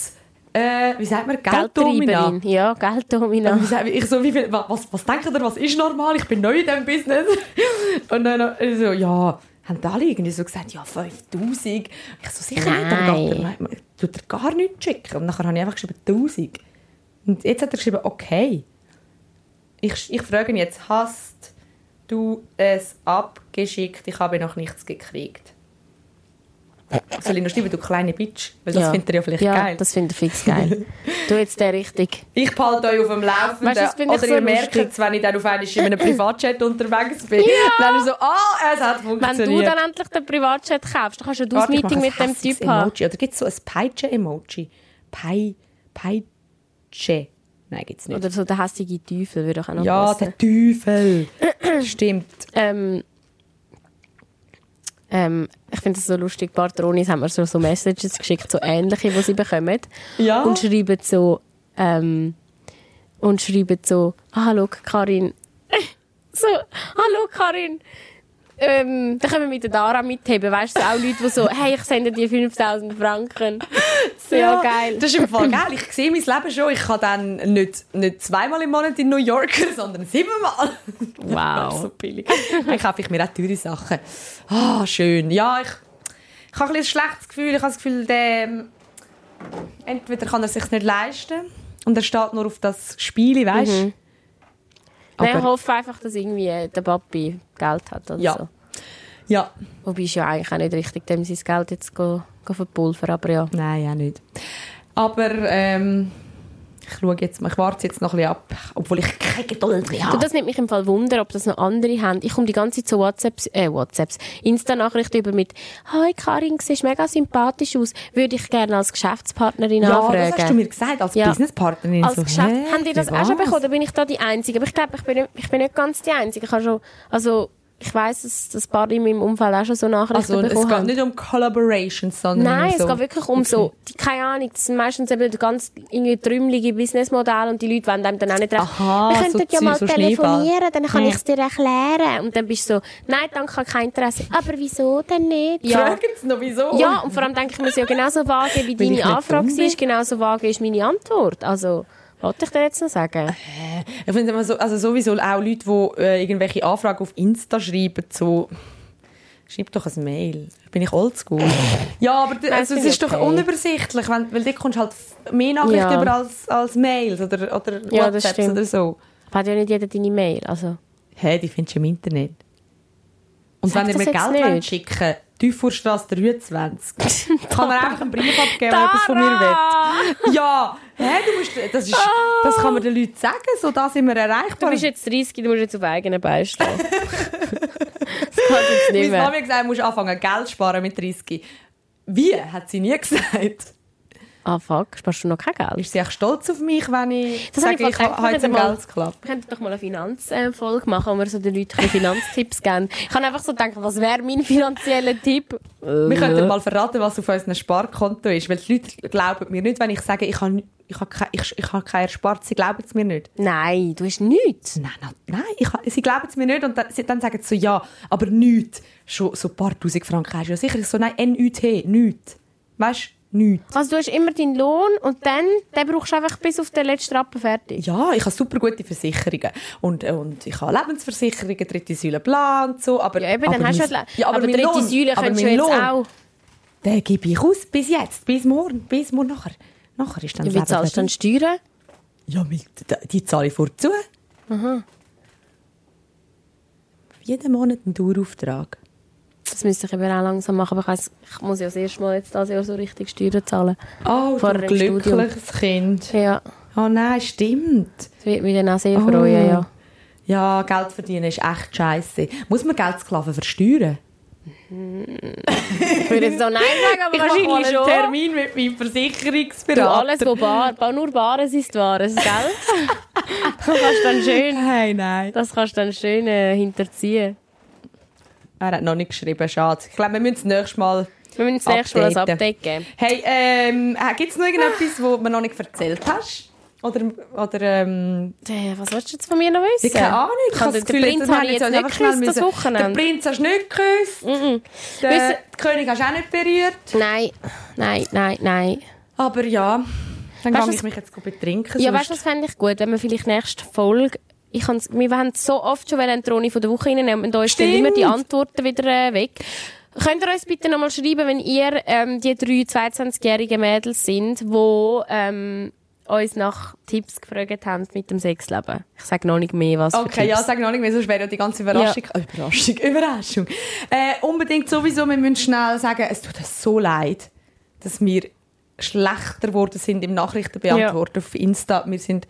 äh, wie sagt man, Gelddomina? Ja, Gelddomina. Ich so, wie viel, wa- was, was denkt ihr, was ist normal? Ich bin neu in diesem Business. Und dann äh, so, ja, haben alle irgendwie so gesagt, ja, 5000. Ich so, sicher nicht, dann Nein. nein, tut er gar nichts schicken. Und dann habe ich einfach geschrieben, 1000. Und jetzt hat er geschrieben, okay. Ich, ich frage ihn jetzt, hast du es abgeschickt? Ich habe noch nichts gekriegt. Soll ich noch schreiben, du kleine Bitch? Weil das findet er ja vielleicht ja, geil. das findet er fix geil. du jetzt der richtig. Ich behalte euch auf dem Laufenden. Weißt Oder so ihr merkt es, wenn ich dann auf einmal in einem Privatchat unterwegs bin. Dann ist so, ah, es hat Wenn funktioniert. du dann endlich den Privatchat kaufst, dann kannst du das Meeting mit dem Typ haben. Oder gibt es so ein Peitsche-Emoji? Pei, Peitsche. Nein, gibt es nicht. Oder so der hässliche Teufel würde auch noch ja, passen. der Teufel. Stimmt. ähm, ähm, ich finde es so lustig, Bartronis haben mir so, so Messages geschickt, so ähnliche, die sie bekommen. Ja. Und schreiben so, ähm, und schreiben so, ah, hallo Karin. so, hallo Karin. Ähm, dann können wir mit der Dara mitheben, weißt du, so auch Leute, die so, hey, ich sende dir 5000 Franken. So, ja, geil. Das ist im Fall geil. Ich sehe mein Leben schon. Ich kann dann nicht, nicht zweimal im Monat in New York, sondern siebenmal. Wow. so billig. Dann kaufe ich mir auch teure Sachen. Ah, schön. Ja, ich, ich habe ein, bisschen ein schlechtes Gefühl. Ich habe das Gefühl, der, ähm, entweder kann er es sich nicht leisten und er steht nur auf das Spiel, weißt du? Mhm. Nein, ich hoffe einfach, dass irgendwie der Papi Geld hat oder Ja. so. Ja. Wobei ist ja eigentlich auch nicht richtig, dem sein Geld jetzt go, go verpulvern, aber ja. Nein, ja nicht. Aber ähm, ich schaue jetzt mal, ich warte jetzt noch ein bisschen ab, obwohl ich keine Geduld habe. das nimmt mich im Fall Wunder, ob das noch andere haben. Ich komme die ganze Zeit zu WhatsApps, äh, WhatsApps, Insta-Nachrichten über mit «Hi Karin, du siehst mega sympathisch aus. Würde ich gerne als Geschäftspartnerin Ja, anfragen.» das hast du mir gesagt, als Ja. Businesspartnerin. Als so, Geschäft, hä, haben die das was? auch schon bekommen? Oder bin ich da die Einzige? Aber ich glaube, ich bin nicht, ich bin nicht ganz die Einzige. Ich habe schon, also, ich weiss, dass das paar in meinem Umfeld auch schon so Nachrichten Also, es bekommen geht haben. nicht um Collaborations, sondern Nein, um so. es geht wirklich um so, die, keine Ahnung, das sind meistens eben ganz irgendwie trümmelige Businessmodelle und die Leute wollen einem dann auch nicht recht, Aha, wir so könnten ja Zeug, mal so telefonieren, dann kann Hm. ich es dir erklären. Und dann bist du so, nein, danke, ich habe kein Interesse. Aber wieso denn nicht? Ja. Fragen Sie noch, wieso? Ja, und vor allem denke ich mir, es ja genauso vage, wie deine Anfrage war, genauso vage ist meine Antwort. Also, wollte ich dir jetzt noch sagen? Ich finde immer so, also sowieso auch Leute, die äh, irgendwelche Anfragen auf Insta schreiben, so, schreib doch ein Mail. Bin ich oldschool? ja, aber Nein, also, es ist ich doch okay. unübersichtlich, wenn, weil da kommst halt mehr Nachrichten Ja. über als, als Mails oder, oder Ja, WhatsApps oder so. Hat ja nicht jeder deine Mail, also. Hä, die findest du im Internet. Und Sag wenn ihr mir Geld wollt schicken Teufuhrstrasse 23, kann man einfach einen Brief abgeben, wenn etwas von mir will. Ja, hä, du musst, das, ist, das kann man den Leuten sagen, so da sind wir erreichbar. Du bist jetzt 30, du musst jetzt auf eigenen Beinen stehen. das geht jetzt nicht Meine mehr. Mami hat gesagt, du musst anfangen Geld sparen mit 30. Wie? Hat sie nie gesagt. Ah, fuck, sparst du noch kein Geld? Ist sie echt stolz auf mich, wenn ich Das sage, ich habe jetzt könnten mal- Geldclub? Wir könnten doch mal eine Finanzfolge machen, wo wir so den Leuten ein Finanztipps geben. Ich kann einfach so denken, was wäre mein finanzieller Tipp? Wir könnten mal verraten, was auf unserem Sparkonto ist, weil die Leute glauben mir nicht, wenn ich sage, ich habe, ich habe, kein, ich, ich habe kein erspart, sie glauben es mir nicht. Nein, du hast nichts. Nein, nein, nein ich, sie glauben es mir nicht und dann, sie, dann sagen sie so, ja, aber nichts. Schon so ein paar tausend Franken hast du ja sicher. Ich so, nein, N-U-T, nichts. Weißt du, nichts. Also du hast immer deinen Lohn und dann, den brauchst du einfach bis auf den letzten Rappen fertig. Ja, ich habe super gute Versicherungen. Und, äh, und ich habe Lebensversicherungen, dritte Säule, bla und so. Aber, Ja, eben, dann aber hast du halt, ja, aber, aber dritte Lohn, Säule könntest du jetzt Lohn, auch. Den gebe ich aus, bis jetzt, bis morgen, bis morgen nachher. Nachher ist dann Ja, wie zahlst du dann. Steuern? Ja, die, die zahle ich vorzu. Jeden Monat ein Dauerauftrag. Das müsste ich eben auch langsam machen, aber ich, weiss, ich muss ja das erste Mal jetzt das Jahr so richtig Steuern zahlen. Oh, Vorher du im Studium. glückliches Kind. Ja, Oh nein, stimmt. das wird mich dann auch sehr Oh. freuen, ja. Ja, Geld verdienen ist echt scheiße. Muss man Geldsklaven versteuern? Ich würde jetzt so Nein sagen, aber wahrscheinlich schon. Termin mit meinem Du, Versicherungsberater. alles, was bar, ba- nur Bares ist Wahres, gell? das kannst du dann schön, Hey, nein. das kannst du dann schön äh, hinterziehen. Er hat noch nicht geschrieben, schade. Ich glaube, wir müssen das nächste Mal... Wir müssen das nächste Mal ein Updaten. Update geben. Hey, ähm, gibt es noch irgendetwas, was du mir noch nicht erzählt hast? Oder, oder ähm, Äh, Was willst du jetzt von mir noch wissen? keine Ahnung. Ich Kann habe den das Gefühl, Prinz wir habe ich jetzt nicht geküsst, das Wochenende. Den Prinz hast du nicht geküsst. Mhm. Den, Wissen- den König hast du auch nicht berührt. Nein, nein, nein, nein. Aber ja, dann Weißt kann ich mich jetzt betrinken. Ja, sonst- weißt du, das fände ich gut, wenn wir vielleicht nächste Folge ich kann's, wir haben so oft schon eine Drohne von der Woche reinnehmen und da ist dann immer die Antworten wieder äh, weg. Könnt ihr uns bitte nochmal schreiben, wenn ihr ähm, die drei 22-jährigen Mädels sind, die ähm, uns nach Tipps gefragt haben mit dem Sexleben? Ich sage noch nicht mehr, was Okay, ja, sag noch nicht mehr, sonst wäre ja die ganze Überraschung. Oh, Überraschung, Überraschung. Äh, unbedingt sowieso, wir müssen schnell sagen, es tut uns so leid, dass wir schlechter geworden sind im Nachrichtenbeantworten auf Insta. Wir sind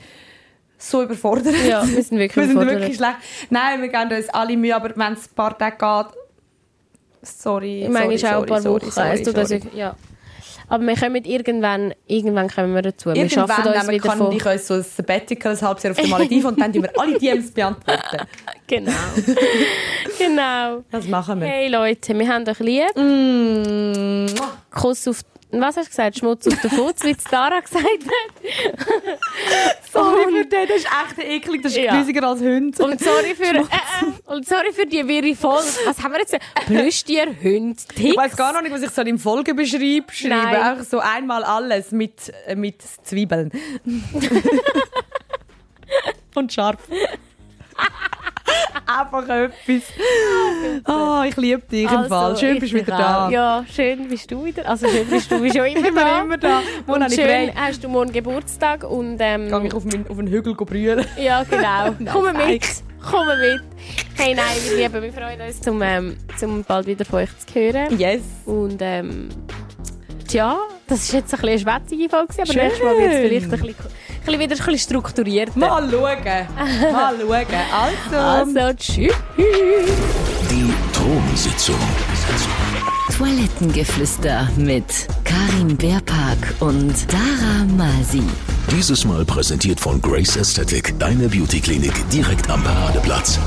so überfordert. Ja, wir sind wirklich wir sind wirklich schlecht. Nein, wir geben uns alle Mühe, aber wenn es ein paar Tage geht, sorry, Manchmal sorry, auch ein paar sorry, Wochen. sorry, es tut uns sorry. wirklich- ja. Aber wir kommen irgendwann, irgendwann kommen wir dazu. wir Irgendwann schaffen uns nehmen wieder kann von... ich uns so ein Sabbatical, ein halbes Jahr auf den Malediven und dann tun wir alle DMs beantworten. Genau. genau. Das machen wir. Hey Leute, wir haben euch lieb. Mm. Kuss auf... Was hast du gesagt? Schmutz auf den Fuß, wie es Dara gesagt hat. Sorry für den, das ist echt eklig, das ist Ja. grüsiger als Hunde. Und sorry für, äh, äh, und sorry für die wirre Folge. Was haben wir jetzt? Plüschtier, Hund, ich Ticks. weiß gar noch nicht, was ich so im Folgebeschreib schreibe. Nein. Einfach so einmal alles mit, äh, mit Zwiebeln. Und scharf. Einfach etwas. Oh, ich liebe dich im Fall. Schön ich bist du wieder da. Ja, schön bist du wieder. Also schön bist du schon immer Ich da. immer da. Ich schön frei? hast du morgen Geburtstag und ähm, Gehe ich auf, meinen, auf einen Hügel brüllen. ja genau. Komm mit, komm mit. Hey nein, wir lieben, wir freuen uns zum, ähm, zum bald wieder von euch zu hören. Yes. Und ähm, tja, das ist jetzt ein bisschen eine schwätzige Folge, aber Schön. nächstes Mal wird es vielleicht ein bisschen bisschen wieder ein bisschen strukturierter. Mal schauen. Mal schauen. Also. Also, tschüss. Die Thronsitzung. Toilettengeflüster mit Karin Beerpark und Dara Masi. Dieses Mal präsentiert von Grace Aesthetic, deine Beauty-Klinik direkt am Paradeplatz.